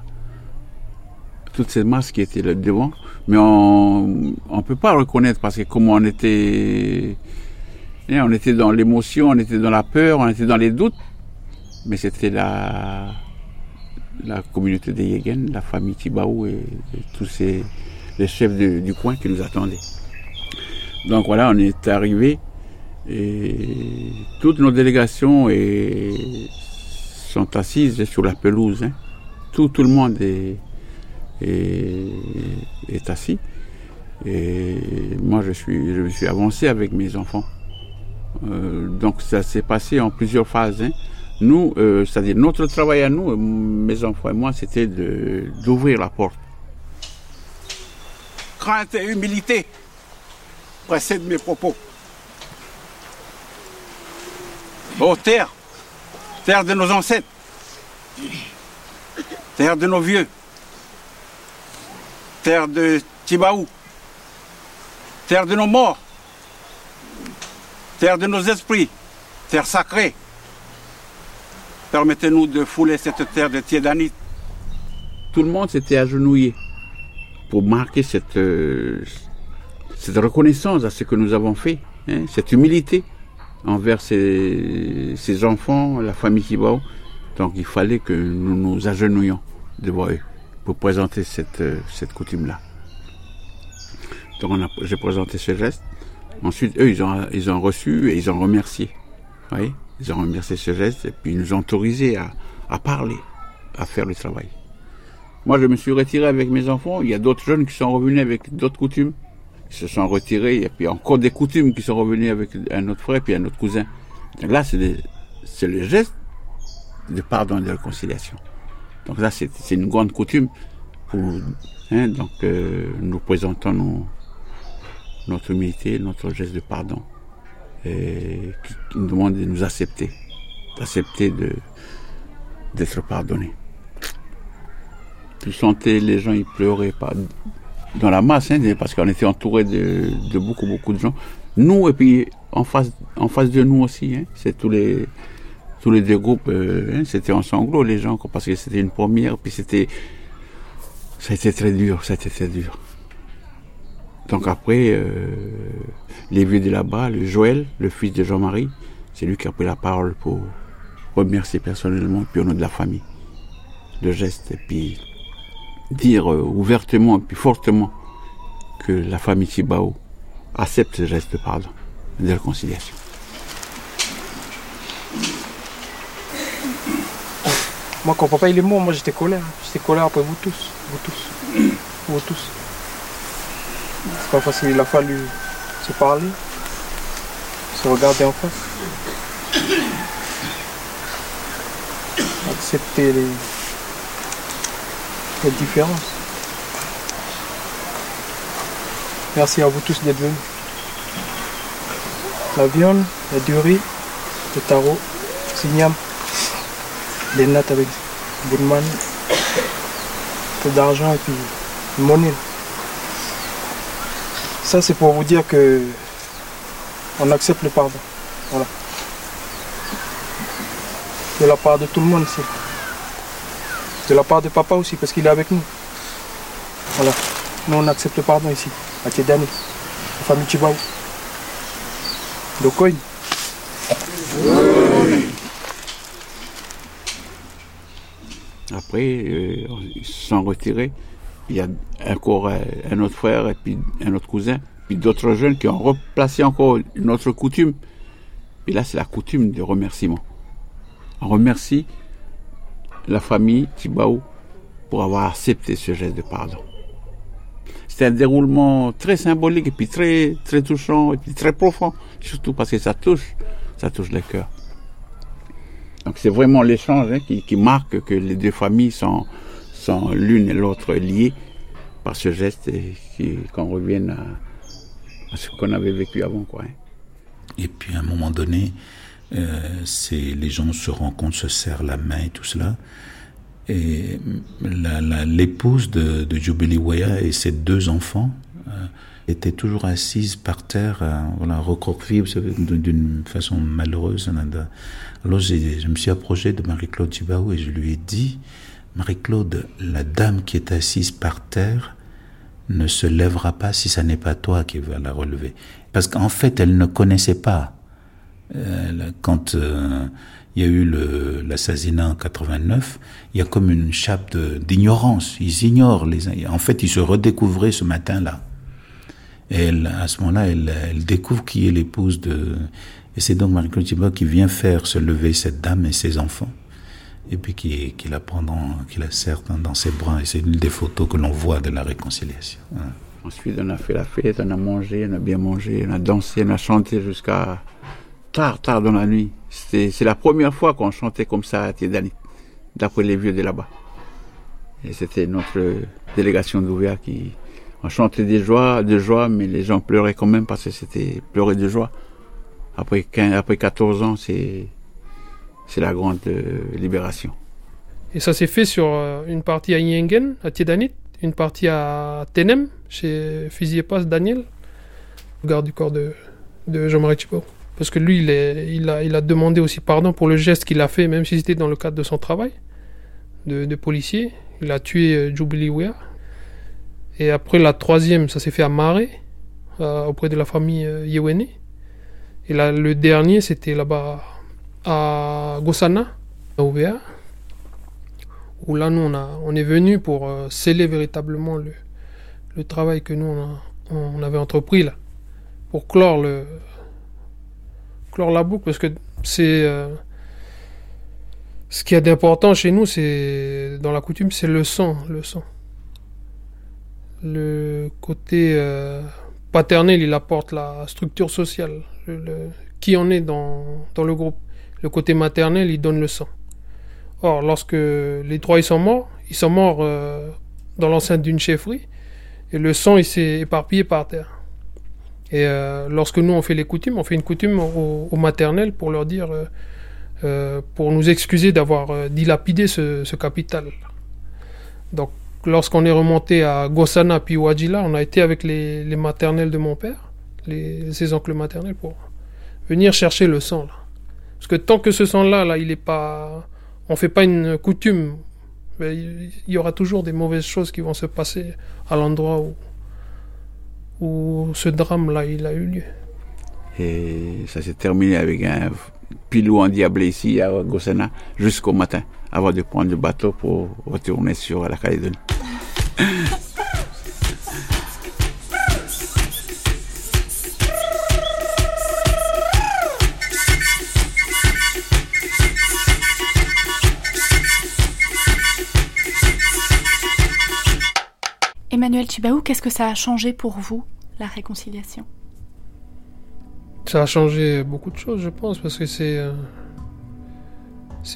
toutes ces masses qui étaient là devant, mais on ne peut pas reconnaître parce que comme on était, hein, on était dans l'émotion, on était dans la peur, on était dans les doutes, mais c'était la, la communauté des Yégen, la famille Tibaou et, tous ces, les chefs du coin qui nous attendaient. Donc voilà, on est arrivé et toutes nos délégations sont assises sur la pelouse. Hein. Tout, le monde est, assis. Et moi, je, suis, me suis avancé avec mes enfants. Euh, donc ça s'est passé en plusieurs phases. Hein. Nous, euh, c'est-à-dire notre travail à nous, mes enfants et moi, c'était d'ouvrir la porte. Crainte et humilité précèdent mes propos. Oh terre, terre de nos ancêtres, terre de nos vieux, terre de Tibaou, terre de nos morts, terre de nos esprits, terre sacrée, Permettez-nous de fouler cette terre de Tiédanit. Tout le monde s'était agenouillé pour marquer cette, euh, cette reconnaissance à ce que nous avons fait, hein, cette humilité envers ces, enfants, la famille Kibao. Donc il fallait que nous nous agenouillions devant eux pour présenter cette, coutume-là. Donc j'ai présenté ce geste. Ensuite, eux, ils ont, reçu et ils ont remercié. Vous ils ont remercié ce geste et puis ils nous ont autorisés à, à parler, à faire le travail. Moi, je me suis retiré avec mes enfants. Il y a d'autres jeunes qui sont revenus avec d'autres coutumes. Ils se sont retirés. Et puis encore des coutumes qui sont revenus avec un autre frère puis un autre cousin. Là, c'est le geste de pardon et de réconciliation. Donc là, c'est une grande coutume. Pour, hein, donc euh, nous présentons notre humilité, notre geste de pardon et qui, nous demande de nous accepter, d'accepter d'être pardonnés. Je sentais les gens, ils pleuraient pas dans la masse, hein, parce qu'on était entouré de, beaucoup, beaucoup de gens. Nous, et puis en face, en face de nous aussi, hein, c'est tous les, tous les deux groupes, euh, hein, c'était en sanglots les gens, parce que c'était une première, puis c'était, ça a été très dur, ça a été très dur. Donc après, euh, les vieux de là-bas, le Joël, le fils de Jean-Marie, c'est lui qui a pris la parole pour remercier personnellement, puis au nom de la famille, le geste, et puis dire euh, ouvertement, et puis fortement, que la famille Tibao accepte ce geste de pardon, de réconciliation. Moi, quand papa il est mort, moi j'étais colère. J'étais colère après vous tous. Vous tous. Vous tous. C'est pas facile, il a fallu se parler, se regarder en face. Accepter les, les différences. Merci à vous tous d'être venus. La viande, la durée, le tarot, signam, des nattes avec Boudman, peu d'argent et puis monnaie. Ça c'est pour vous dire que on accepte le pardon. Voilà. De la part de tout le monde. De la part de papa aussi, parce qu'il est avec nous. Voilà. Nous on accepte le pardon ici, à Tiedani, la famille Chibaou. Après, euh, ils se sont retirés. Il y a encore un, autre frère et puis un autre cousin, puis d'autres jeunes qui ont replacé encore une autre coutume. Et là, c'est la coutume de remerciement. On remercie la famille Tibaou pour avoir accepté ce geste de pardon. C'est un déroulement très symbolique et puis très, très touchant et puis très profond, surtout parce que ça touche, ça touche le cœur. Donc c'est vraiment l'échange hein, qui, marque que les deux familles sont, sont l'une et l'autre liées par ce geste et qu'on revienne à, ce qu'on avait vécu avant. Quoi, hein. Et puis à un moment donné, c'est les gens se rencontrent, se serrent la main et tout cela. Et l'épouse de, de Jubilee Waya et ses deux enfants euh, étaient toujours assises par terre, euh, voilà, recroquevillées d'une façon malheureuse. Alors je me suis approché de Marie-Claude Tibaou et je lui ai dit, Marie-Claude, la dame qui est assise par terre ne se lèvera pas si ça n'est pas toi qui vas la relever. Parce qu'en fait, elle ne connaissait pas. Euh, quand euh, il y a eu l'assassinat en 89, il y a comme une chape d'ignorance. Ils ignorent les. En fait, ils se redécouvraient ce matin-là. Et elle, à ce moment-là, elle, elle, découvre qui est l'épouse de. Et c'est donc Marie-Claude Thibault qui vient faire se lever cette dame et ses enfants. Et puis qui, la prend, dans, qui la serre dans, ses bras. Et c'est une des photos que l'on voit de la réconciliation. Voilà. Ensuite, on a fait la fête, on a mangé, on a bien mangé, on a dansé, on a chanté jusqu'à tard, tard dans la nuit. C'est la première fois qu'on chantait comme ça à Tiedani, d'après les vieux de là-bas. Et c'était notre délégation d'ouvert qui on chantait des joies, de joie, mais les gens pleuraient quand même parce que c'était pleurer de joie. Après, 15, après 14 ans, c'est la grande euh, libération. Et ça s'est fait sur euh, une partie à Yengen, à Tiedanit, une partie à Tenem, chez Passe Daniel, garde du corps de, de Jean-Marie Thibault. Parce que lui, il, a, demandé aussi pardon pour le geste qu'il a fait, même si c'était dans le cadre de son travail de, policier. Il a tué euh, Jubilee. Et après, la troisième, ça s'est fait à Marais, euh, auprès de la famille euh, Yewene. Et là, le dernier, c'était là-bas à Gossana, à OVA, où là, nous, on, est venu pour euh, sceller véritablement le, travail que nous, on, on, avait entrepris là, pour clore, le, clore la boucle, parce que c'est... Euh, ce qui est d'important chez nous, c'est dans la coutume, c'est le sang, le sang. Le côté euh, paternel, il apporte la structure sociale, le, qui en est dans, dans le groupe. Le côté maternel, il donne le sang. Or, lorsque les trois ils sont morts, ils sont morts euh, dans l'enceinte d'une chefferie, et le sang il s'est éparpillé par terre. Et euh, lorsque nous on fait les coutumes, on fait une coutume au, au maternel pour leur dire, euh, euh pour nous excuser d'avoir dilapidé ce, capital. Donc, lorsqu'on est remonté à Gossana puis Wadjila, on a été avec les, les maternelles de mon père, les, ses oncles maternels, pour venir chercher le sang. Parce que tant que ce sang-là, là, il est pas, on fait pas une coutume, il y aura toujours des mauvaises choses qui vont se passer à l'endroit où, où ce drame-là il a eu lieu. Et ça s'est terminé avec un pilou endiablé ici à Gossana jusqu'au matin, avant de prendre le bateau pour retourner sur la Calédonie. Emmanuel Chibaou, qu'est-ce que ça a changé pour vous, la réconciliation? Ça a changé beaucoup de choses, je pense, parce que c'est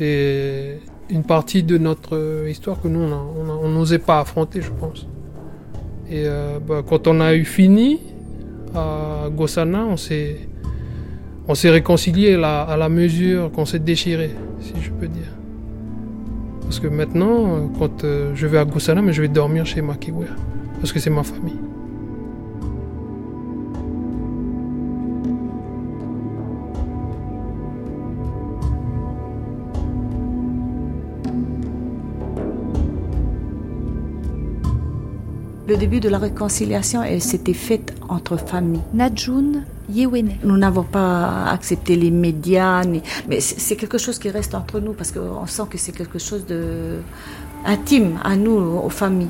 euh, une partie de notre euh, histoire que nous, on n'osait pas affronter, je pense. Et euh, bah, quand on a eu fini à Gossana, on s'est on s'est réconcilié à la mesure qu'on s'est déchiré, si je peux dire. Parce que maintenant, quand je vais à Gossana, mais je vais dormir chez Makiwe. Parce que c'est ma famille. Le début de la réconciliation, elle s'était faite entre familles. Nadjoun, Yewene. Nous n'avons pas accepté les médias, mais c'est quelque chose qui reste entre nous parce qu'on sent que c'est quelque chose de intime à nous, aux familles.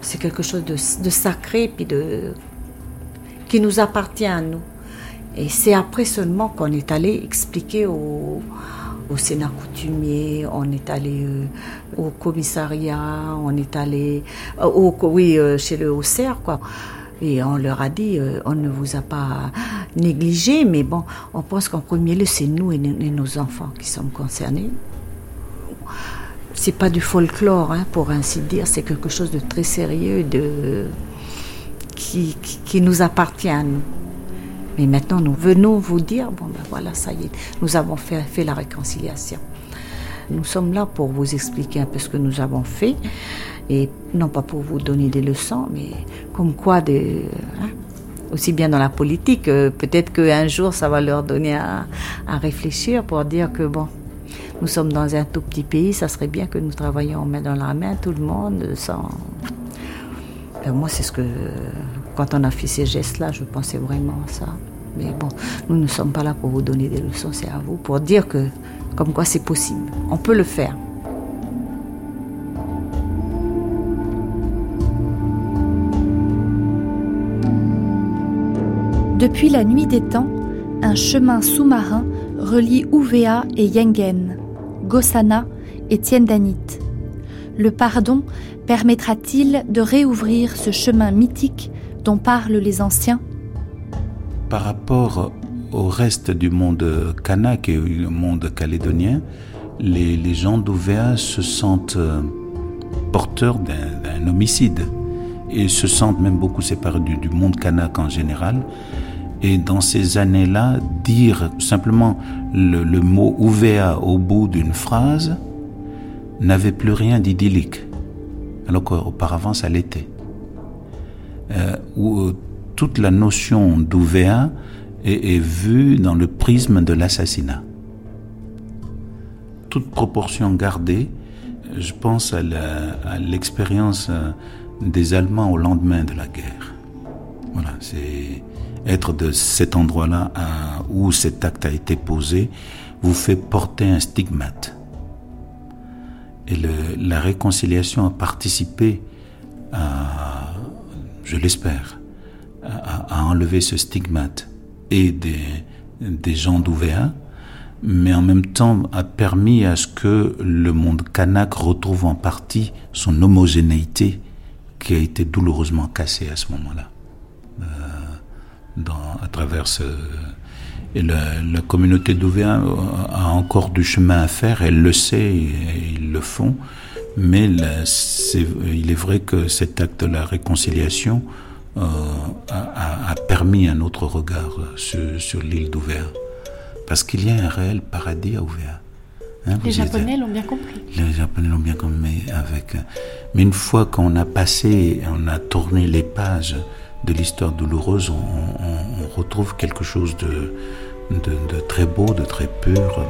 C'est quelque chose de, sacré puis de qui nous appartient à nous. Et c'est après seulement qu'on est allé expliquer au, Sénat coutumier, on est allé euh, au commissariat, on est allé euh, au, oui, euh, chez le OCR, quoi. Et on leur a dit, on ne vous a pas négligé, mais bon, on pense qu'en premier lieu, c'est nous et, nos enfants qui sommes concernés. C'est pas du folklore, hein, pour ainsi dire, c'est quelque chose de très sérieux, de, qui, qui nous appartient à nous. Mais maintenant, nous venons vous dire, bon ben voilà, ça y est, nous avons fait, la réconciliation. Nous sommes là pour vous expliquer un peu ce que nous avons fait, et non pas pour vous donner des leçons, mais comme quoi, de, hein, aussi bien dans la politique, euh, peut-être qu'un jour ça va leur donner à, à, réfléchir pour dire que bon, nous sommes dans un tout petit pays, ça serait bien que nous travaillions main dans la main, tout le monde, sans. Ben, moi, c'est ce que quand on a fait ces gestes-là, je pensais vraiment à ça. Mais bon, nous ne sommes pas là pour vous donner des leçons, c'est à vous, pour dire que, comme quoi c'est possible. On peut le faire. Depuis la nuit des temps, un chemin sous-marin relie Ouvea et Yengen, Gossana et Tiendanit. Le pardon permettra-t-il de réouvrir ce chemin mythique dont parlent les anciens? Par rapport au reste du monde kanak et au monde calédonien, les, gens d'Ouvéa se sentent euh, porteurs d'un homicide et se sentent même beaucoup séparés du, monde kanak en général. Et dans ces années-là, dire simplement le, mot Ouvéa au bout d'une phrase n'avait plus rien d'idyllique, alors qu'auparavant ça l'était. Euh, où euh, toute la notion d'OVA est, vue dans le prisme de l'assassinat. Toute proportion gardée, je pense à l'expérience euh, des Allemands au lendemain de la guerre. Voilà, c'est être de cet endroit-là où cet acte a été posé vous fait porter un stigmate. Et la réconciliation a participé à je l'espère, à, enlever ce stigmate et des, gens d'Ouvéa, mais en même temps a permis à ce que le monde kanak retrouve en partie son homogénéité qui a été douloureusement cassée à ce moment-là. À travers ce, et la, la communauté d'Ouvéa a encore du chemin à faire, elle le sait et ils le font, mais il est vrai que cet acte de la réconciliation euh, a, permis un autre regard sur, l'île d'Ouvert. Parce qu'il y a un réel paradis à Ouvert. Hein, les Japonais l'ont bien compris. Les Japonais l'ont bien compris. Avec, mais une fois qu'on a passé, on a tourné les pages de l'histoire douloureuse, on, retrouve quelque chose de, très beau, de très pur,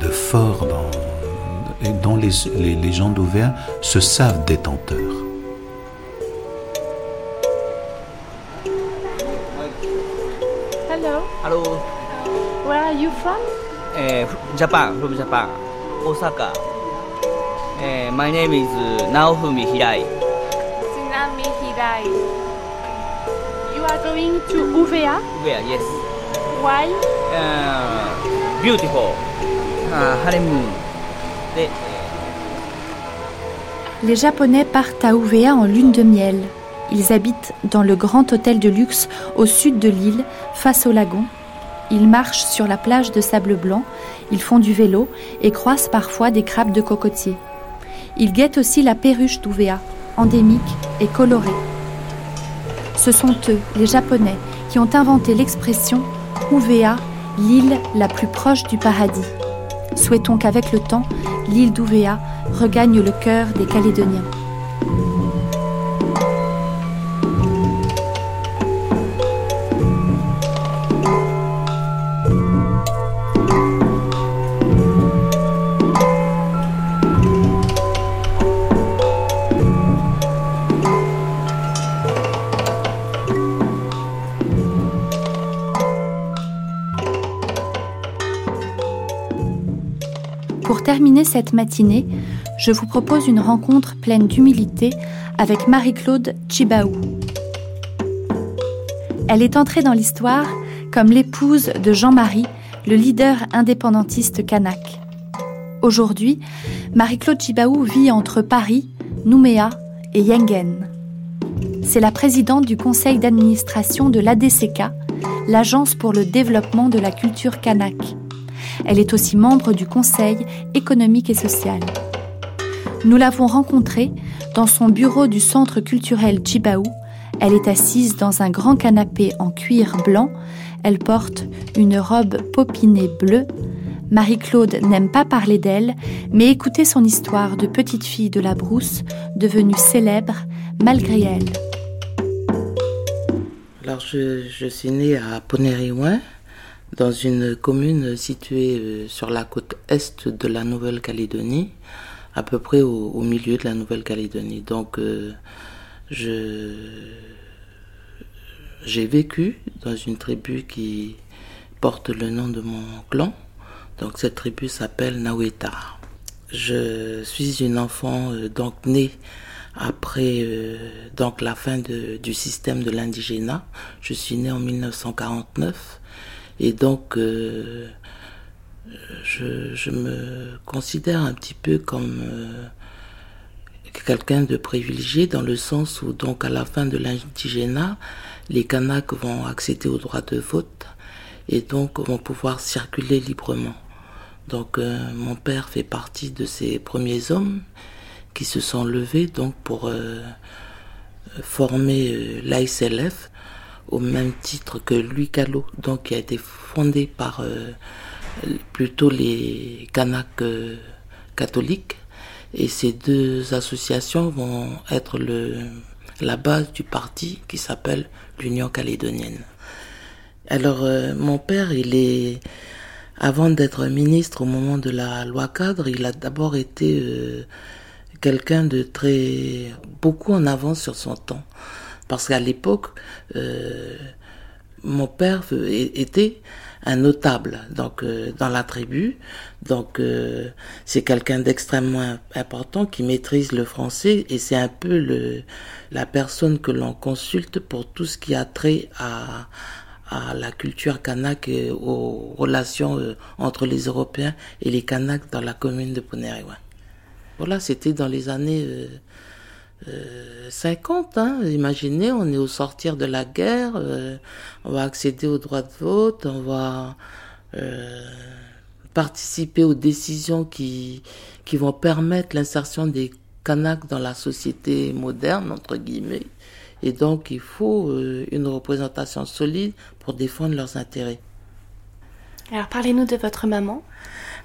de, fort, dans, et dont les, gens d'Auvert se savent détenteurs. Hello. Hello. Where are you from? Uh, Japan, from Japan, Osaka. Uh, my name is uh, Naofumi Hirai. Hirai. You are going to Uvea? Where? Yes. Why? Uh, beautiful. Uh, honeymoon. Les Japonais partent à Ouvéa en lune de miel. Ils habitent dans le grand hôtel de luxe au sud de l'île, face au lagon. Ils marchent sur la plage de sable blanc, ils font du vélo et croisent parfois des crabes de cocotier. Ils guettent aussi la perruche d'Ouvéa, endémique et colorée. Ce sont eux, les Japonais, qui ont inventé l'expression Ouvéa, l'île la plus proche du paradis. Souhaitons qu'avec le temps, l'île d'Ouvéa regagne le cœur des Calédoniens. Terminer cette matinée, je vous propose une rencontre pleine d'humilité avec Marie-Claude Chibaou. Elle est entrée dans l'histoire comme l'épouse de Jean-Marie, le leader indépendantiste kanak. Aujourd'hui, Marie-Claude Chibaou vit entre Paris, Nouméa et Yengen. C'est la présidente du conseil d'administration de l'ADCK, l'Agence pour le développement de la culture kanak. Elle est aussi membre du Conseil économique et social. Nous l'avons rencontrée dans son bureau du Centre culturel Chibaou. Elle est assise dans un grand canapé en cuir blanc. Elle porte une robe popinée bleue. Marie-Claude n'aime pas parler d'elle, mais écouter son histoire de petite fille de la brousse, devenue célèbre malgré elle. Alors, je suis née à Ponériouin, dans une commune située euh, sur la côte est de la Nouvelle-Calédonie, à peu près au, milieu de la Nouvelle-Calédonie. Donc, euh, je j'ai vécu dans une tribu qui porte le nom de mon clan. Donc, cette tribu s'appelle Naweta. Je suis une enfant euh, donc née après donc la fin du système de l'indigénat. Je suis née en 1949 et donc euh, je, je, me considère un petit peu comme euh, quelqu'un de privilégié dans le sens où donc à la fin de l'indigénat, les Kanaks vont accéder au droit de vote et donc vont pouvoir circuler librement. Donc euh, mon père fait partie de ces premiers hommes qui se sont levés donc pour former l'ASLF au même titre que Louis Callot, donc qui a été fondé par euh, plutôt les Kanaks euh, catholiques. Et ces deux associations vont être le, la base du parti qui s'appelle l'Union calédonienne. Alors euh, mon père, il est avant d'être ministre au moment de la loi cadre, il a d'abord été quelqu'un de très beaucoup en avance sur son temps. Parce qu'à l'époque, euh, mon père était un notable euh, dans la tribu. Donc euh, c'est quelqu'un d'extrêmement important qui maîtrise le français et c'est un peu la personne que l'on consulte pour tout ce qui a trait à, la culture kanak et aux relations entre les Européens et les Kanaks dans la commune de Poneriwa. Voilà, c'était dans les années 50. Hein. Imaginez, on est au sortir de la guerre, euh, on va accéder au droit de vote, on va euh, participer aux décisions qui, vont permettre l'insertion des Kanaks dans la société moderne, entre guillemets. Et donc, il faut euh, une représentation solide pour défendre leurs intérêts. Alors, parlez-nous de votre maman.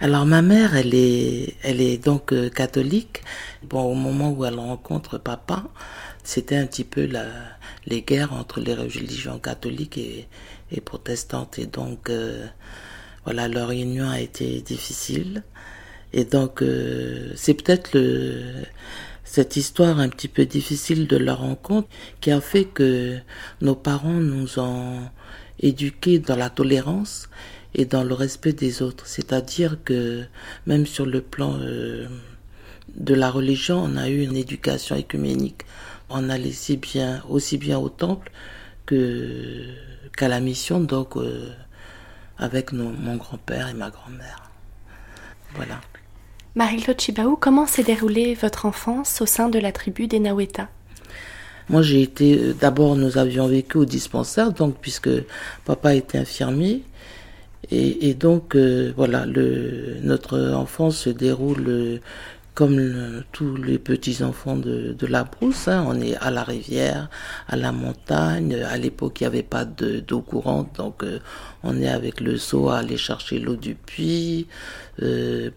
Alors, ma mère, elle est, elle est donc euh, catholique. Bon, au moment où elle rencontre papa, c'était un petit peu la, les guerres entre les religions catholiques et, et protestantes. Et donc, euh, voilà, leur union a été difficile. Et donc, euh, c'est peut-être le, cette histoire un petit peu difficile de leur rencontre qui a fait que nos parents nous ont éduqués dans la tolérance et dans le respect des autres. C'est-à-dire que même sur le plan euh, de la religion, on a eu une éducation écuménique. On allait si bien, aussi bien au temple que qu'à la mission, donc euh, avec mon grand-père et ma grand-mère. Voilà. Marie-Claude Chibaou, comment s'est déroulée votre enfance au sein de la tribu des Naweta Moi, j'ai été. euh, D'abord, nous avions vécu au dispensaire, donc, puisque papa était infirmier. Et, et donc, euh, voilà, le, notre enfance se déroule euh, comme tous les petits-enfants de, de la brousse. hein. On est à la rivière, à la montagne. À l'époque, il n'y avait pas de- d'eau courante, donc euh, on est avec le seau à aller chercher l'eau du puits.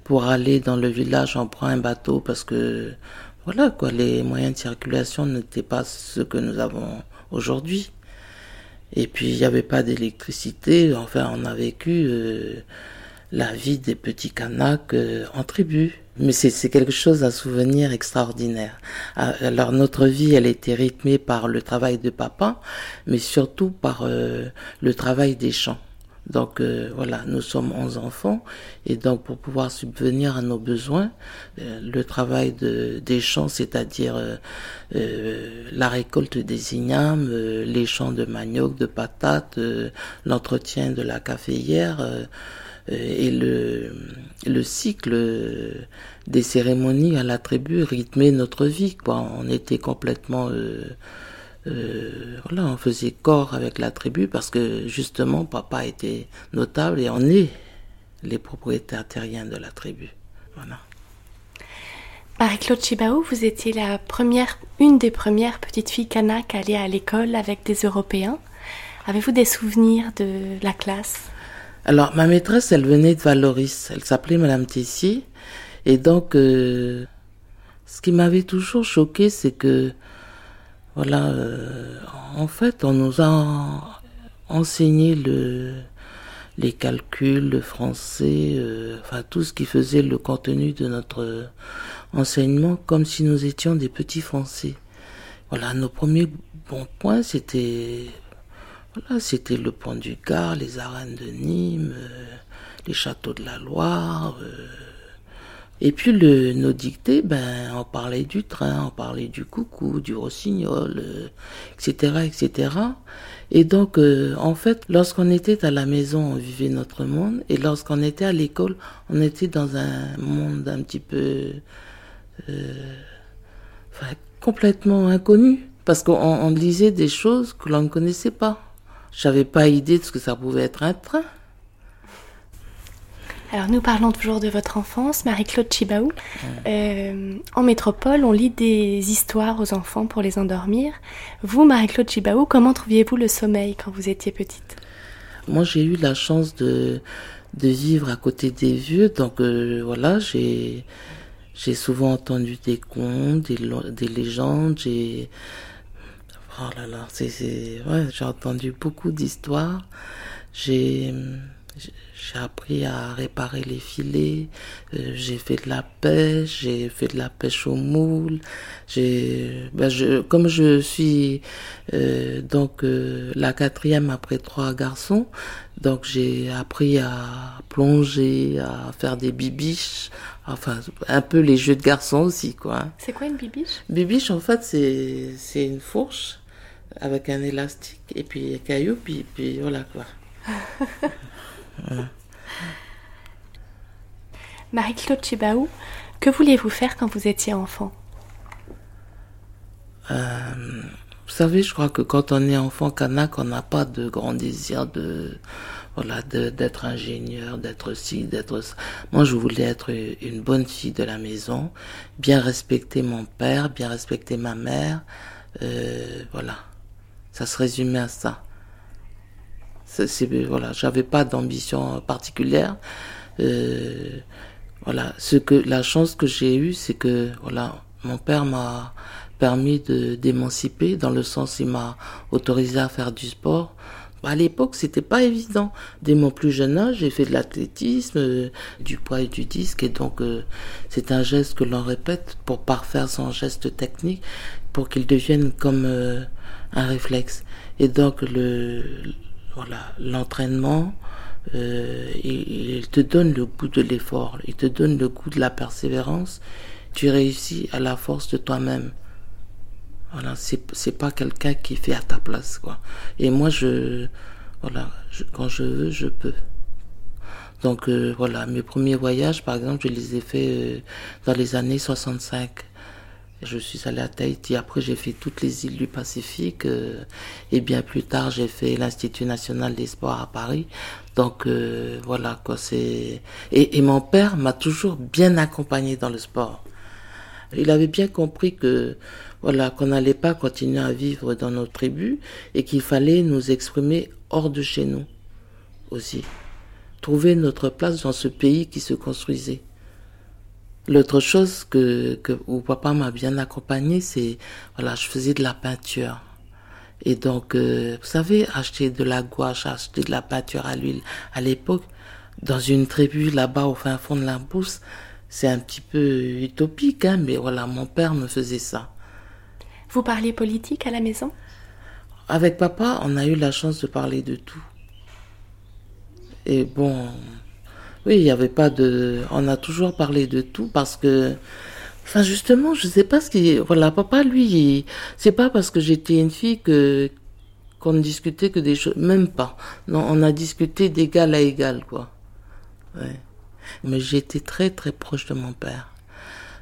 Pour aller dans le village, on prend un bateau parce que, voilà, quoi, les moyens de circulation n'étaient pas ceux que nous avons aujourd'hui. Et puis il n'y avait pas d'électricité. Enfin, on a vécu euh, la vie des petits Kanaks euh, en tribu. Mais c'est quelque chose, un souvenir extraordinaire. Ah, Alors notre vie, elle était rythmée par le travail de papa, mais surtout par euh, le travail des champs. Donc euh, voilà, nous sommes 11 enfants et donc pour pouvoir subvenir à nos besoins, euh, le travail de, des champs, c'est-à-dire euh, la récolte des ignames, les champs de manioc, de patates, l'entretien de la caféière et le, le cycle des cérémonies à la tribu rythmait notre vie. Quoi. On était complètement... euh, voilà, on faisait corps avec la tribu parce que justement papa était notable et on est les propriétaires terriens de la tribu. Voilà. Marie-Claude Chibaou, vous étiez la première, une des premières petites filles kanak à aller à l'école avec des Européens. Avez-vous des souvenirs de la classe? Alors ma maîtresse, elle venait de Valoris, elle s'appelait Madame Tessier et donc euh, ce qui m'avait toujours choqué, c'est que voilà, euh, en fait, on nous a enseigné le les calculs, le français, euh, enfin tout ce qui faisait le contenu de notre enseignement comme si nous étions des petits Français. Voilà, nos premiers bons points, c'était voilà, c'était le pont du Gard, les arènes de Nîmes, euh, les châteaux de la Loire. euh. Et puis le, nos dictées, ben, on parlait du train, on parlait du coucou, du rossignol, euh, etc., etc. Et donc, euh, en fait, lorsqu'on était à la maison, on vivait notre monde, et lorsqu'on était à l'école, on était dans un monde un petit peu, euh, enfin, complètement inconnu, parce qu'on on lisait des choses que l'on ne connaissait pas. J'avais pas idée de ce que ça pouvait être un train. Alors nous parlons toujours de votre enfance, Marie-Claude Chibaou. Euh, en métropole, on lit des histoires aux enfants pour les endormir. Vous, Marie-Claude Chibaou, comment trouviez-vous le sommeil quand vous étiez petite? Moi, j'ai eu la chance de, vivre à côté des vieux, donc euh, voilà, j'ai souvent entendu des contes, des, des légendes, j'ai oh là là, c'est ouais, j'ai entendu beaucoup d'histoires. J'ai j'ai appris à réparer les filets, euh, j'ai fait de la pêche, j'ai fait de la pêche au moule. J'ai, ben je, comme je suis euh, donc euh, la quatrième après trois garçons, donc j'ai appris à plonger, à faire des bibiches, enfin un peu les jeux de garçons aussi quoi. C'est quoi une bibiche? Bibiche en fait c'est c'est une fourche avec un élastique et puis un caillou puis puis voilà quoi. Voilà. Marie-Claude Chibaou, que vouliez-vous faire quand vous étiez enfant? Euh, vous savez, je crois que quand on est enfant kanak, on n'a pas de grand désir de voilà d'être ingénieur, d'être ci, d'être ça. Moi, je voulais être une bonne fille de la maison, bien respecter mon père, bien respecter ma mère. Euh, voilà, ça se résumait à ça. C'est, voilà, j'avais pas d'ambition particulière. Euh, voilà, ce que la chance que j'ai eue, c'est que voilà, mon père m'a permis de d'émanciper dans le sens il m'a autorisé à faire du sport. À l'époque, c'était pas évident. Dès mon plus jeune âge, j'ai fait de l'athlétisme, euh, du poids et du disque, et donc euh, c'est un geste que l'on répète pour parfaire son geste technique, pour qu'il devienne comme euh, un réflexe. Et donc le voilà l'entraînement, euh, il, il, te donne le goût de l'effort, il te donne le goût de la persévérance. Tu réussis à la force de toi-même. Voilà, c'est pas quelqu'un qui fait à ta place, quoi. Et moi, je, voilà, quand je veux, je peux. Donc euh, voilà, mes premiers voyages, par exemple, je les ai faits euh, dans les années 65. Je suis allé à Tahiti. Après, j'ai fait toutes les îles du Pacifique. Euh, et bien plus tard, j'ai fait l'Institut national des sports à Paris. Donc euh, voilà quoi. C'est et, et mon père m'a toujours bien accompagné dans le sport. Il avait bien compris que voilà qu'on n'allait pas continuer à vivre dans nos tribus et qu'il fallait nous exprimer hors de chez nous aussi. Trouver notre place dans ce pays qui se construisait. L'autre chose que, que où papa m'a bien accompagné, c'est voilà, je faisais de la peinture. Et donc, euh, vous savez, acheter de la gouache, acheter de la peinture à l'huile, à l'époque, dans une tribu là-bas au fin fond de la Brousse, c'est un petit peu utopique, hein, mais voilà, mon père me faisait ça. Vous parliez politique à la maison? Avec papa, on a eu la chance de parler de tout. Et bon, oui, il n'y avait pas de. On a toujours parlé de tout parce que. Enfin, justement, je sais pas ce qui. Voilà, papa, lui, c'est pas parce que j'étais une fille que qu'on ne discutait que des choses. Même pas. Non, on a discuté d'égal à égal, quoi. Ouais. Mais j'étais très, très proche de mon père.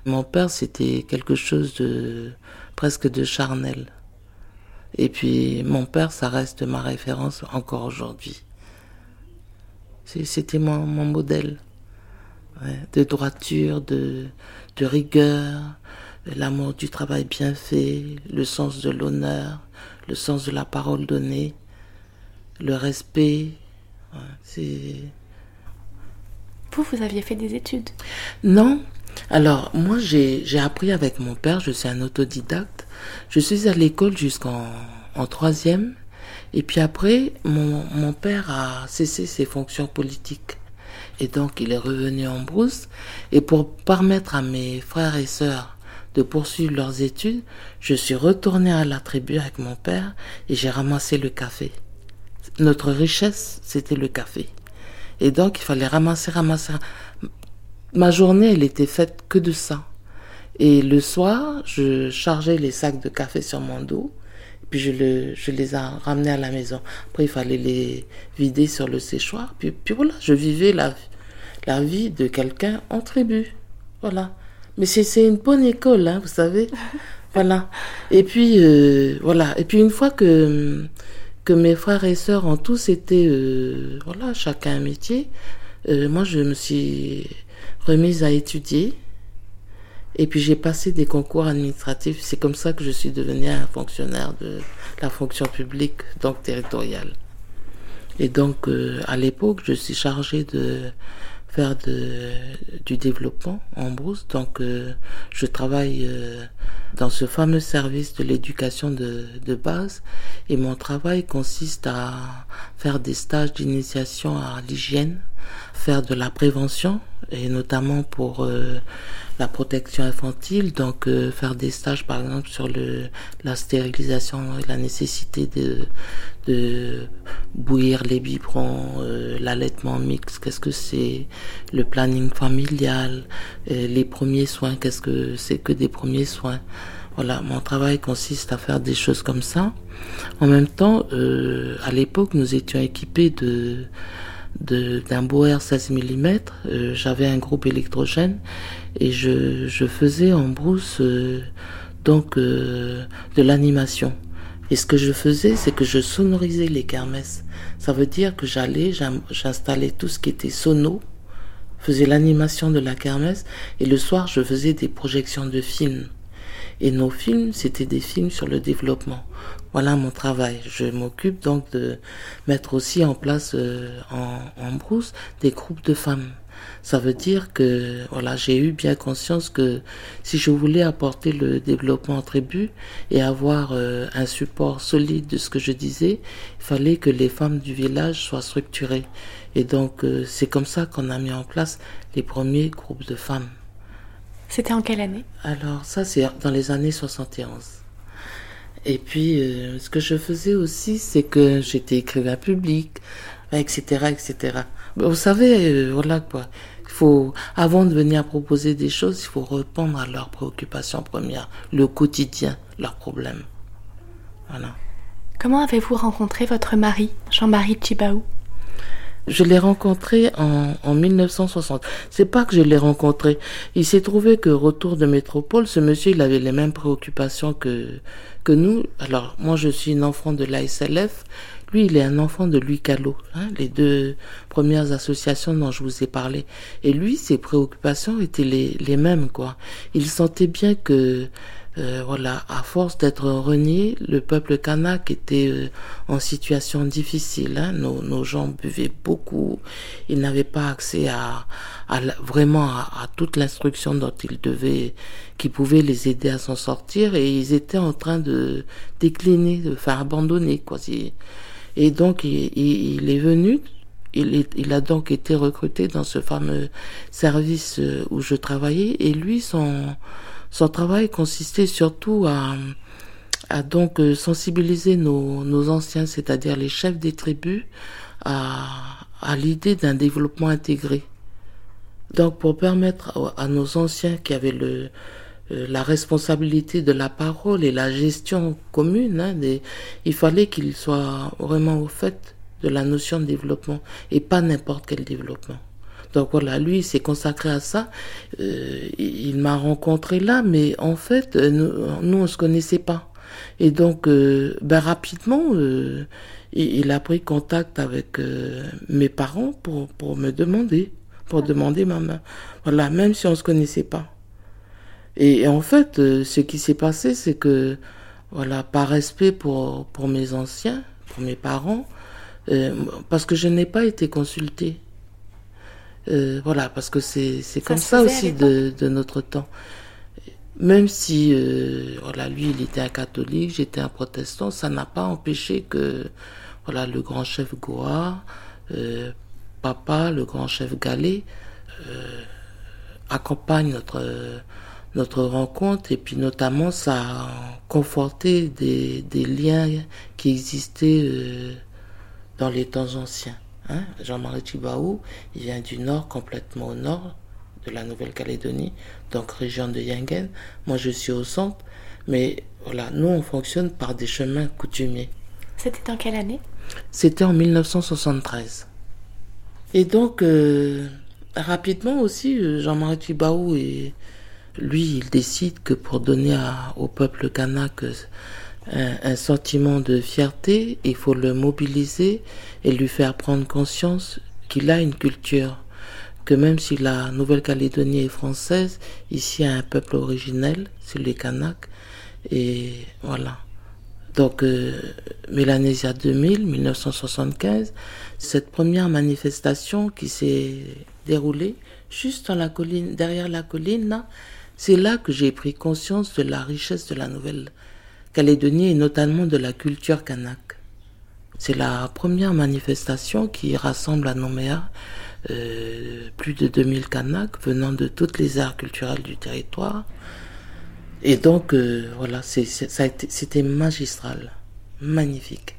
Mon père, c'était quelque chose de presque de charnel. Et puis, mon père, ça reste ma référence encore aujourd'hui. C'était mon, mon, modèle ouais, de droiture, de, de rigueur, l'amour du travail bien fait, le sens de l'honneur, le sens de la parole donnée, le respect. Ouais, c'est. Vous, vous aviez fait des études? Non. Alors, moi, j'ai appris avec mon père, je suis un autodidacte. Je suis à l'école jusqu'en en troisième. Et puis après, mon, mon père a cessé ses fonctions politiques. Et donc, il est revenu en brousse. Et pour permettre à mes frères et sœurs de poursuivre leurs études, je suis retourné à la tribu avec mon père et j'ai ramassé le café. Notre richesse, c'était le café. Et donc, il fallait ramasser, ramasser. Ma journée, elle était faite que de ça. Et le soir, je chargeais les sacs de café sur mon dos puis je, le, je les ai ramenés à la maison. Après, il fallait les vider sur le séchoir. Puis, puis voilà, je vivais la, la vie de quelqu'un en tribu. Voilà. Mais c'est une bonne école, hein, vous savez. voilà. Et puis, euh, voilà. Et puis, une fois que, que mes frères et sœurs ont tous été, euh, voilà, chacun un métier, euh, moi, je me suis remise à étudier. Et puis j'ai passé des concours administratifs. C'est comme ça que je suis devenue un fonctionnaire de la fonction publique, donc territoriale. Et donc euh, à l'époque, je suis chargée de faire de, du développement en brousse. Donc euh, je travaille euh, dans ce fameux service de l'éducation de, de base. Et mon travail consiste à faire des stages d'initiation à l'hygiène, faire de la prévention, et notamment pour la protection infantile, donc euh, faire des stages par exemple sur le, la stérilisation et la nécessité de, de bouillir les biberons, euh, l'allaitement mixte, qu'est-ce que c'est, le planning familial, euh, les premiers soins, qu'est-ce que c'est que des premiers soins. Voilà, mon travail consiste à faire des choses comme ça. En même temps, à l'époque, nous étions équipés de d'un Boer 16 mm. J'avais un groupe électrogène et je, faisais en brousse euh, donc euh, de l'animation. Et ce que je faisais, c'est que je sonorisais les kermesses. Ça veut dire que j'allais, j'installais tout ce qui était sono, faisais l'animation de la kermesse, et le soir, je faisais des projections de films. Et nos films, c'était des films sur le développement. Voilà mon travail. Je m'occupe donc de mettre aussi en place euh, en, en brousse des groupes de femmes. Ça veut dire que voilà, j'ai eu bien conscience que si je voulais apporter le développement en tribu et avoir euh, un support solide de ce que je disais, il fallait que les femmes du village soient structurées. Et donc euh, c'est comme ça qu'on a mis en place les premiers groupes de femmes. C'était en quelle année? Alors ça c'est dans les années 71. Et puis, euh, ce que je faisais aussi, c'est que j'étais écrivain public. etc., etc. Vous savez, euh, voilà quoi. Il faut, avant de venir proposer des choses, il faut répondre à leurs préoccupations premières, le quotidien, leurs problèmes. Voilà. Comment avez-vous rencontré votre mari, Jean-Marie Chibaou je l'ai rencontré en, en 1960. C'est pas que je l'ai rencontré. Il s'est trouvé que retour de métropole, ce monsieur, il avait les mêmes préoccupations que, que nous. Alors, moi, je suis une enfant de l'ASLF. Lui, il est un enfant de Louis Callot, hein, les deux premières associations dont je vous ai parlé. Et lui, ses préoccupations étaient les, les mêmes, quoi. Il sentait bien que euh, voilà, à force d'être renié, le peuple kanak était euh, en situation difficile. Hein. Nos, nos, gens buvaient beaucoup. Ils n'avaient pas accès à, à vraiment à, toute l'instruction dont ils devaient, qui pouvait les aider à s'en sortir. Et ils étaient en train de décliner, de faire abandonner. Quoi. Et donc, il, il, est venu. Il, est, il a donc été recruté dans ce fameux service euh, où je travaillais. Et lui, son son travail consistait surtout à, donc euh, sensibiliser nos, anciens, c'est-à-dire les chefs des tribus, à, l'idée d'un développement intégré. Donc pour permettre à, nos anciens qui avaient le, euh, la responsabilité de la parole et la gestion commune, hein, il fallait qu'ils soient vraiment au fait de la notion de développement et pas n'importe quel développement. Donc voilà, lui, il s'est consacré à ça. Euh, il m'a rencontré là, mais en fait, euh, nous, nous on se connaissait pas. Et donc, euh, ben rapidement, euh, il, a pris contact avec mes parents pour, pour me demander, pour demander ma main. Voilà, même si on se connaissait pas. Et, et en fait, ce qui s'est passé, c'est que, voilà, par respect pour, pour mes anciens, pour mes parents, parce que je n'ai pas été consultée. Euh, voilà, parce que c'est comme ça aussi de, de, notre temps. Même si, euh, voilà, lui, il était un catholique, j'étais un protestant, ça n'a pas empêché que, voilà, le grand chef Goa, euh, papa, le grand chef Galé, euh, accompagne notre, notre rencontre et puis notamment ça a conforté des, des liens qui existaient dans les temps anciens. Hein, Jean-Marie Chibaou, il vient du nord, complètement au nord de la Nouvelle-Calédonie, donc région de Yengen. Moi, je suis au centre, mais voilà, nous, on fonctionne par des chemins coutumiers. C'était en quelle année? C'était en 1973. Et donc, euh, rapidement aussi, euh, Jean-Marie Chibaou, et lui, il décide que pour donner à, au peuple kanak un, sentiment de fierté, il faut le mobiliser et lui faire prendre conscience qu'il a une culture, que même si la Nouvelle-Calédonie est française, ici il y a un peuple originel, c'est les Kanaks, et voilà. Donc, euh, Mélanésia 2000, 1975, cette première manifestation qui s'est déroulée juste dans la colline, derrière la colline, c'est là que j'ai pris conscience de la richesse de la Nouvelle Calédonie et notamment de la culture kanak. C'est la première manifestation qui rassemble à Nouméa euh, plus de 2000 Kanaks venant de toutes les aires culturelles du territoire. Et donc, euh, voilà, c'était magistral, magnifique.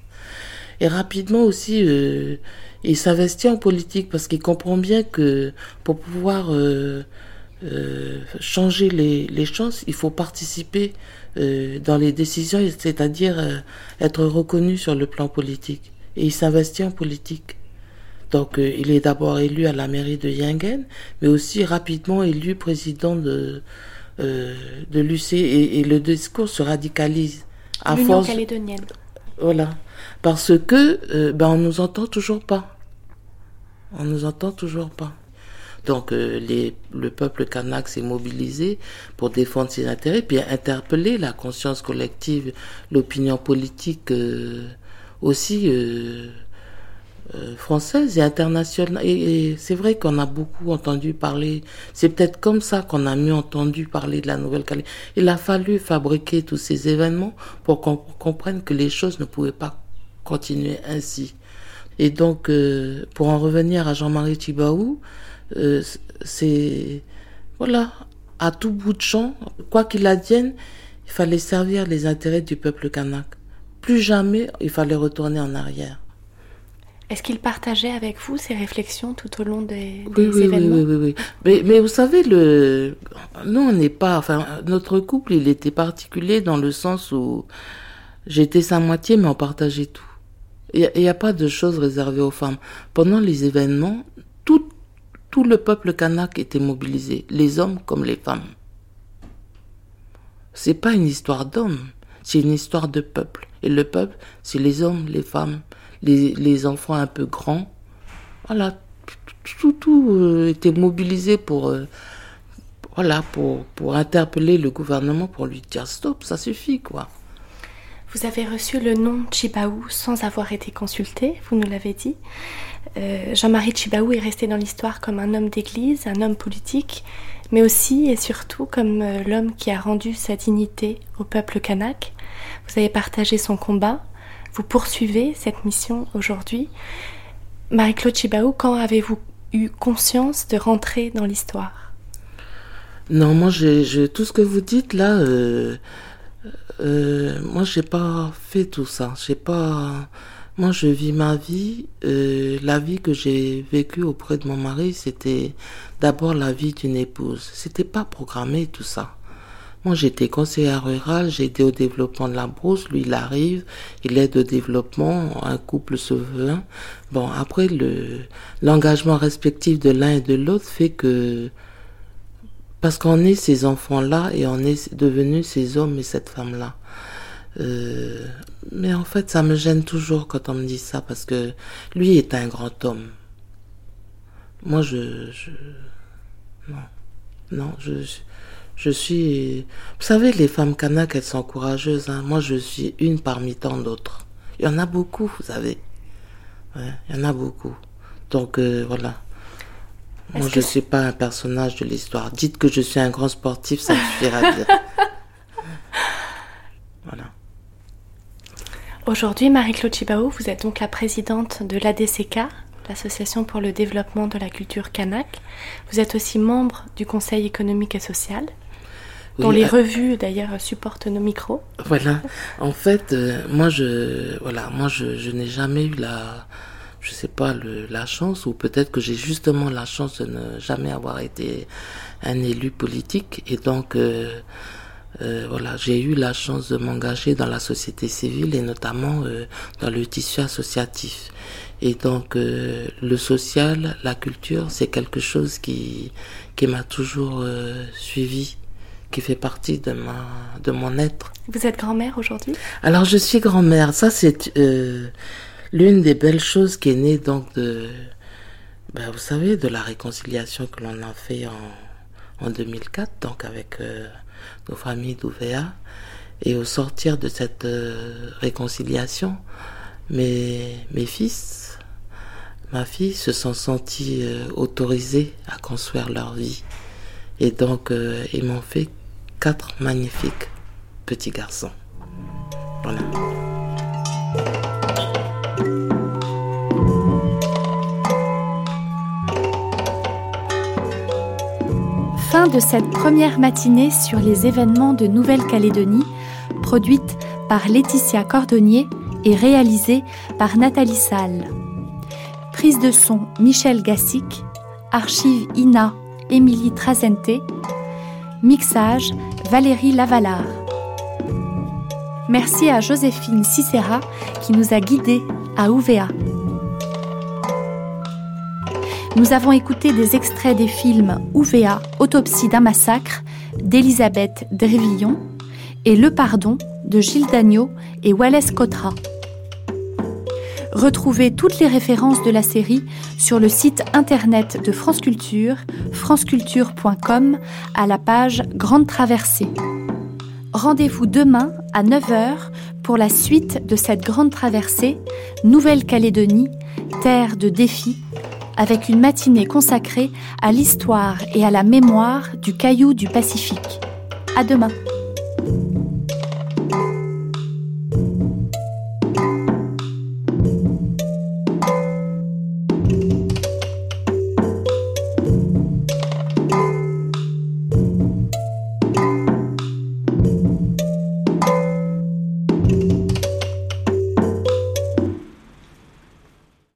Et rapidement aussi, euh, il s'investit en politique parce qu'il comprend bien que pour pouvoir euh, euh changer les, les choses, il faut participer dans les décisions, c'est-à-dire euh, être reconnu sur le plan politique. Et il s'investit en politique. Donc euh, il est d'abord élu à la mairie de Yengen, mais aussi rapidement élu président de, euh, de l'UC et, et, le discours se radicalise. À force... calédonienne. Voilà. Parce que ben, on nous entend toujours pas. On nous entend toujours pas. Donc euh, les, le peuple kanak s'est mobilisé pour défendre ses intérêts, puis interpeller la conscience collective, l'opinion politique euh, aussi euh, euh française et internationale. Et, et c'est vrai qu'on a beaucoup entendu parler, c'est peut-être comme ça qu'on a mieux entendu parler de la Nouvelle-Calédonie. Il a fallu fabriquer tous ces événements pour qu'on comprenne que les choses ne pouvaient pas continuer ainsi. Et donc, euh, pour en revenir à Jean-Marie Thibaou, euh, c'est voilà, à tout bout de champ, quoi qu'il advienne, il fallait servir les intérêts du peuple kanak. Plus jamais il fallait retourner en arrière. Est-ce qu'il partageait avec vous ces réflexions tout au long des, oui, oui, événements Oui, oui, oui. Mais, mais vous savez, le... nous, on n'est pas. Enfin, notre couple, il était particulier dans le sens où j'étais sa moitié, mais on partageait tout. Il n'y a, pas de choses réservées aux femmes. Pendant les événements, tout, tout le peuple kanak était mobilisé, les hommes comme les femmes. C'est pas une histoire d'hommes, c'est une histoire de peuple. Et le peuple, c'est les hommes, les femmes, les, enfants un peu grands. Voilà, tout, tout, euh, était mobilisé pour, euh, pour, pour interpeller le gouvernement, pour lui dire stop, ça suffit, quoi. Vous avez reçu le nom Chibaou sans avoir été consulté, vous nous l'avez dit. Euh, Jean-Marie Chibaou est resté dans l'histoire comme un homme d'église, un homme politique, mais aussi et surtout comme l'homme qui a rendu sa dignité au peuple kanak. Vous avez partagé son combat, vous poursuivez cette mission aujourd'hui. Marie-Claude Chibaou, quand avez-vous eu conscience de rentrer dans l'histoire? Non, moi, j'ai tout ce que vous dites là, euh, euh, moi, j'ai pas fait tout ça. J'ai pas. Moi, je vis ma vie. Euh, la vie que j'ai vécue auprès de mon mari, c'était d'abord la vie d'une épouse. C'était pas programmé tout ça. Moi, j'étais conseillère rurale, j'ai aidé au développement de la brousse. Lui, il arrive, il aide au développement, un couple se veut. Bon, après, le, l'engagement respectif de l'un et de l'autre fait que, parce qu'on est ces enfants-là et on est devenus ces hommes et cette femme-là. Euh, mais en fait, ça me gêne toujours quand on me dit ça parce que lui est un grand homme. Moi, je, je non, non, je, je suis. Vous savez, les femmes kanak, elles sont courageuses. Hein. Moi, je suis une parmi tant d'autres. Il y en a beaucoup, vous savez. Ouais, il y en a beaucoup. Donc, euh, voilà. Moi, je ne suis pas un personnage de l'histoire. Dites que je suis un grand sportif, ça suffira dire. voilà. Aujourd'hui, Marie-Claude Chibao, vous êtes donc la présidente de l'ADCK, l'Association pour le développement de la culture kanak. Vous êtes aussi membre du Conseil économique et social dont les revues d'ailleurs supportent nos micros. Voilà. En fait, euh, moi je voilà, moi je, je n'ai jamais eu la je sais pas le, la chance ou peut-être que j'ai justement la chance de ne jamais avoir été un élu politique et donc euh, euh, voilà, j'ai eu la chance de m'engager dans la société civile et notamment dans le tissu associatif. Et donc le social, la culture, c'est quelque chose qui qui m'a toujours suivi qui fait partie de, ma, de mon être. Vous êtes grand-mère aujourd'hui? Alors je suis grand-mère. Ça c'est euh, l'une des belles choses qui est née donc de, ben, vous savez, de la réconciliation que l'on a fait en, en 2004, donc avec euh, nos familles d'Ouvéa. Et au sortir de cette euh, réconciliation, mes, mes fils, ma fille se sont sentis autorisés à construire leur vie. Et donc, ils m'ont fait quatre magnifiques petits garçons. Fin de cette première matinée sur les événements de Nouvelle-Calédonie, produite par Laetitia Cordonnier et réalisée par Nathalie Salle. Prise de son Michel Gassic, archive INA Émilie Trazente, mixage Valérie Lavalard. Merci à Joséphine Cicera qui nous a guidés à Ouvéa. Nous avons écouté des extraits des films Ouvéa, Autopsie d'un massacre d'Elisabeth Drévillon et Le Pardon de Gilles Dagneau et Wallace Cotra. Retrouvez toutes les références de la série sur le site internet de France Culture, franceculture.com, à la page Grande Traversée. Rendez-vous demain à 9h pour la suite de cette grande traversée, Nouvelle-Calédonie, terre de défis, avec une matinée consacrée à l'histoire et à la mémoire du caillou du Pacifique. À demain!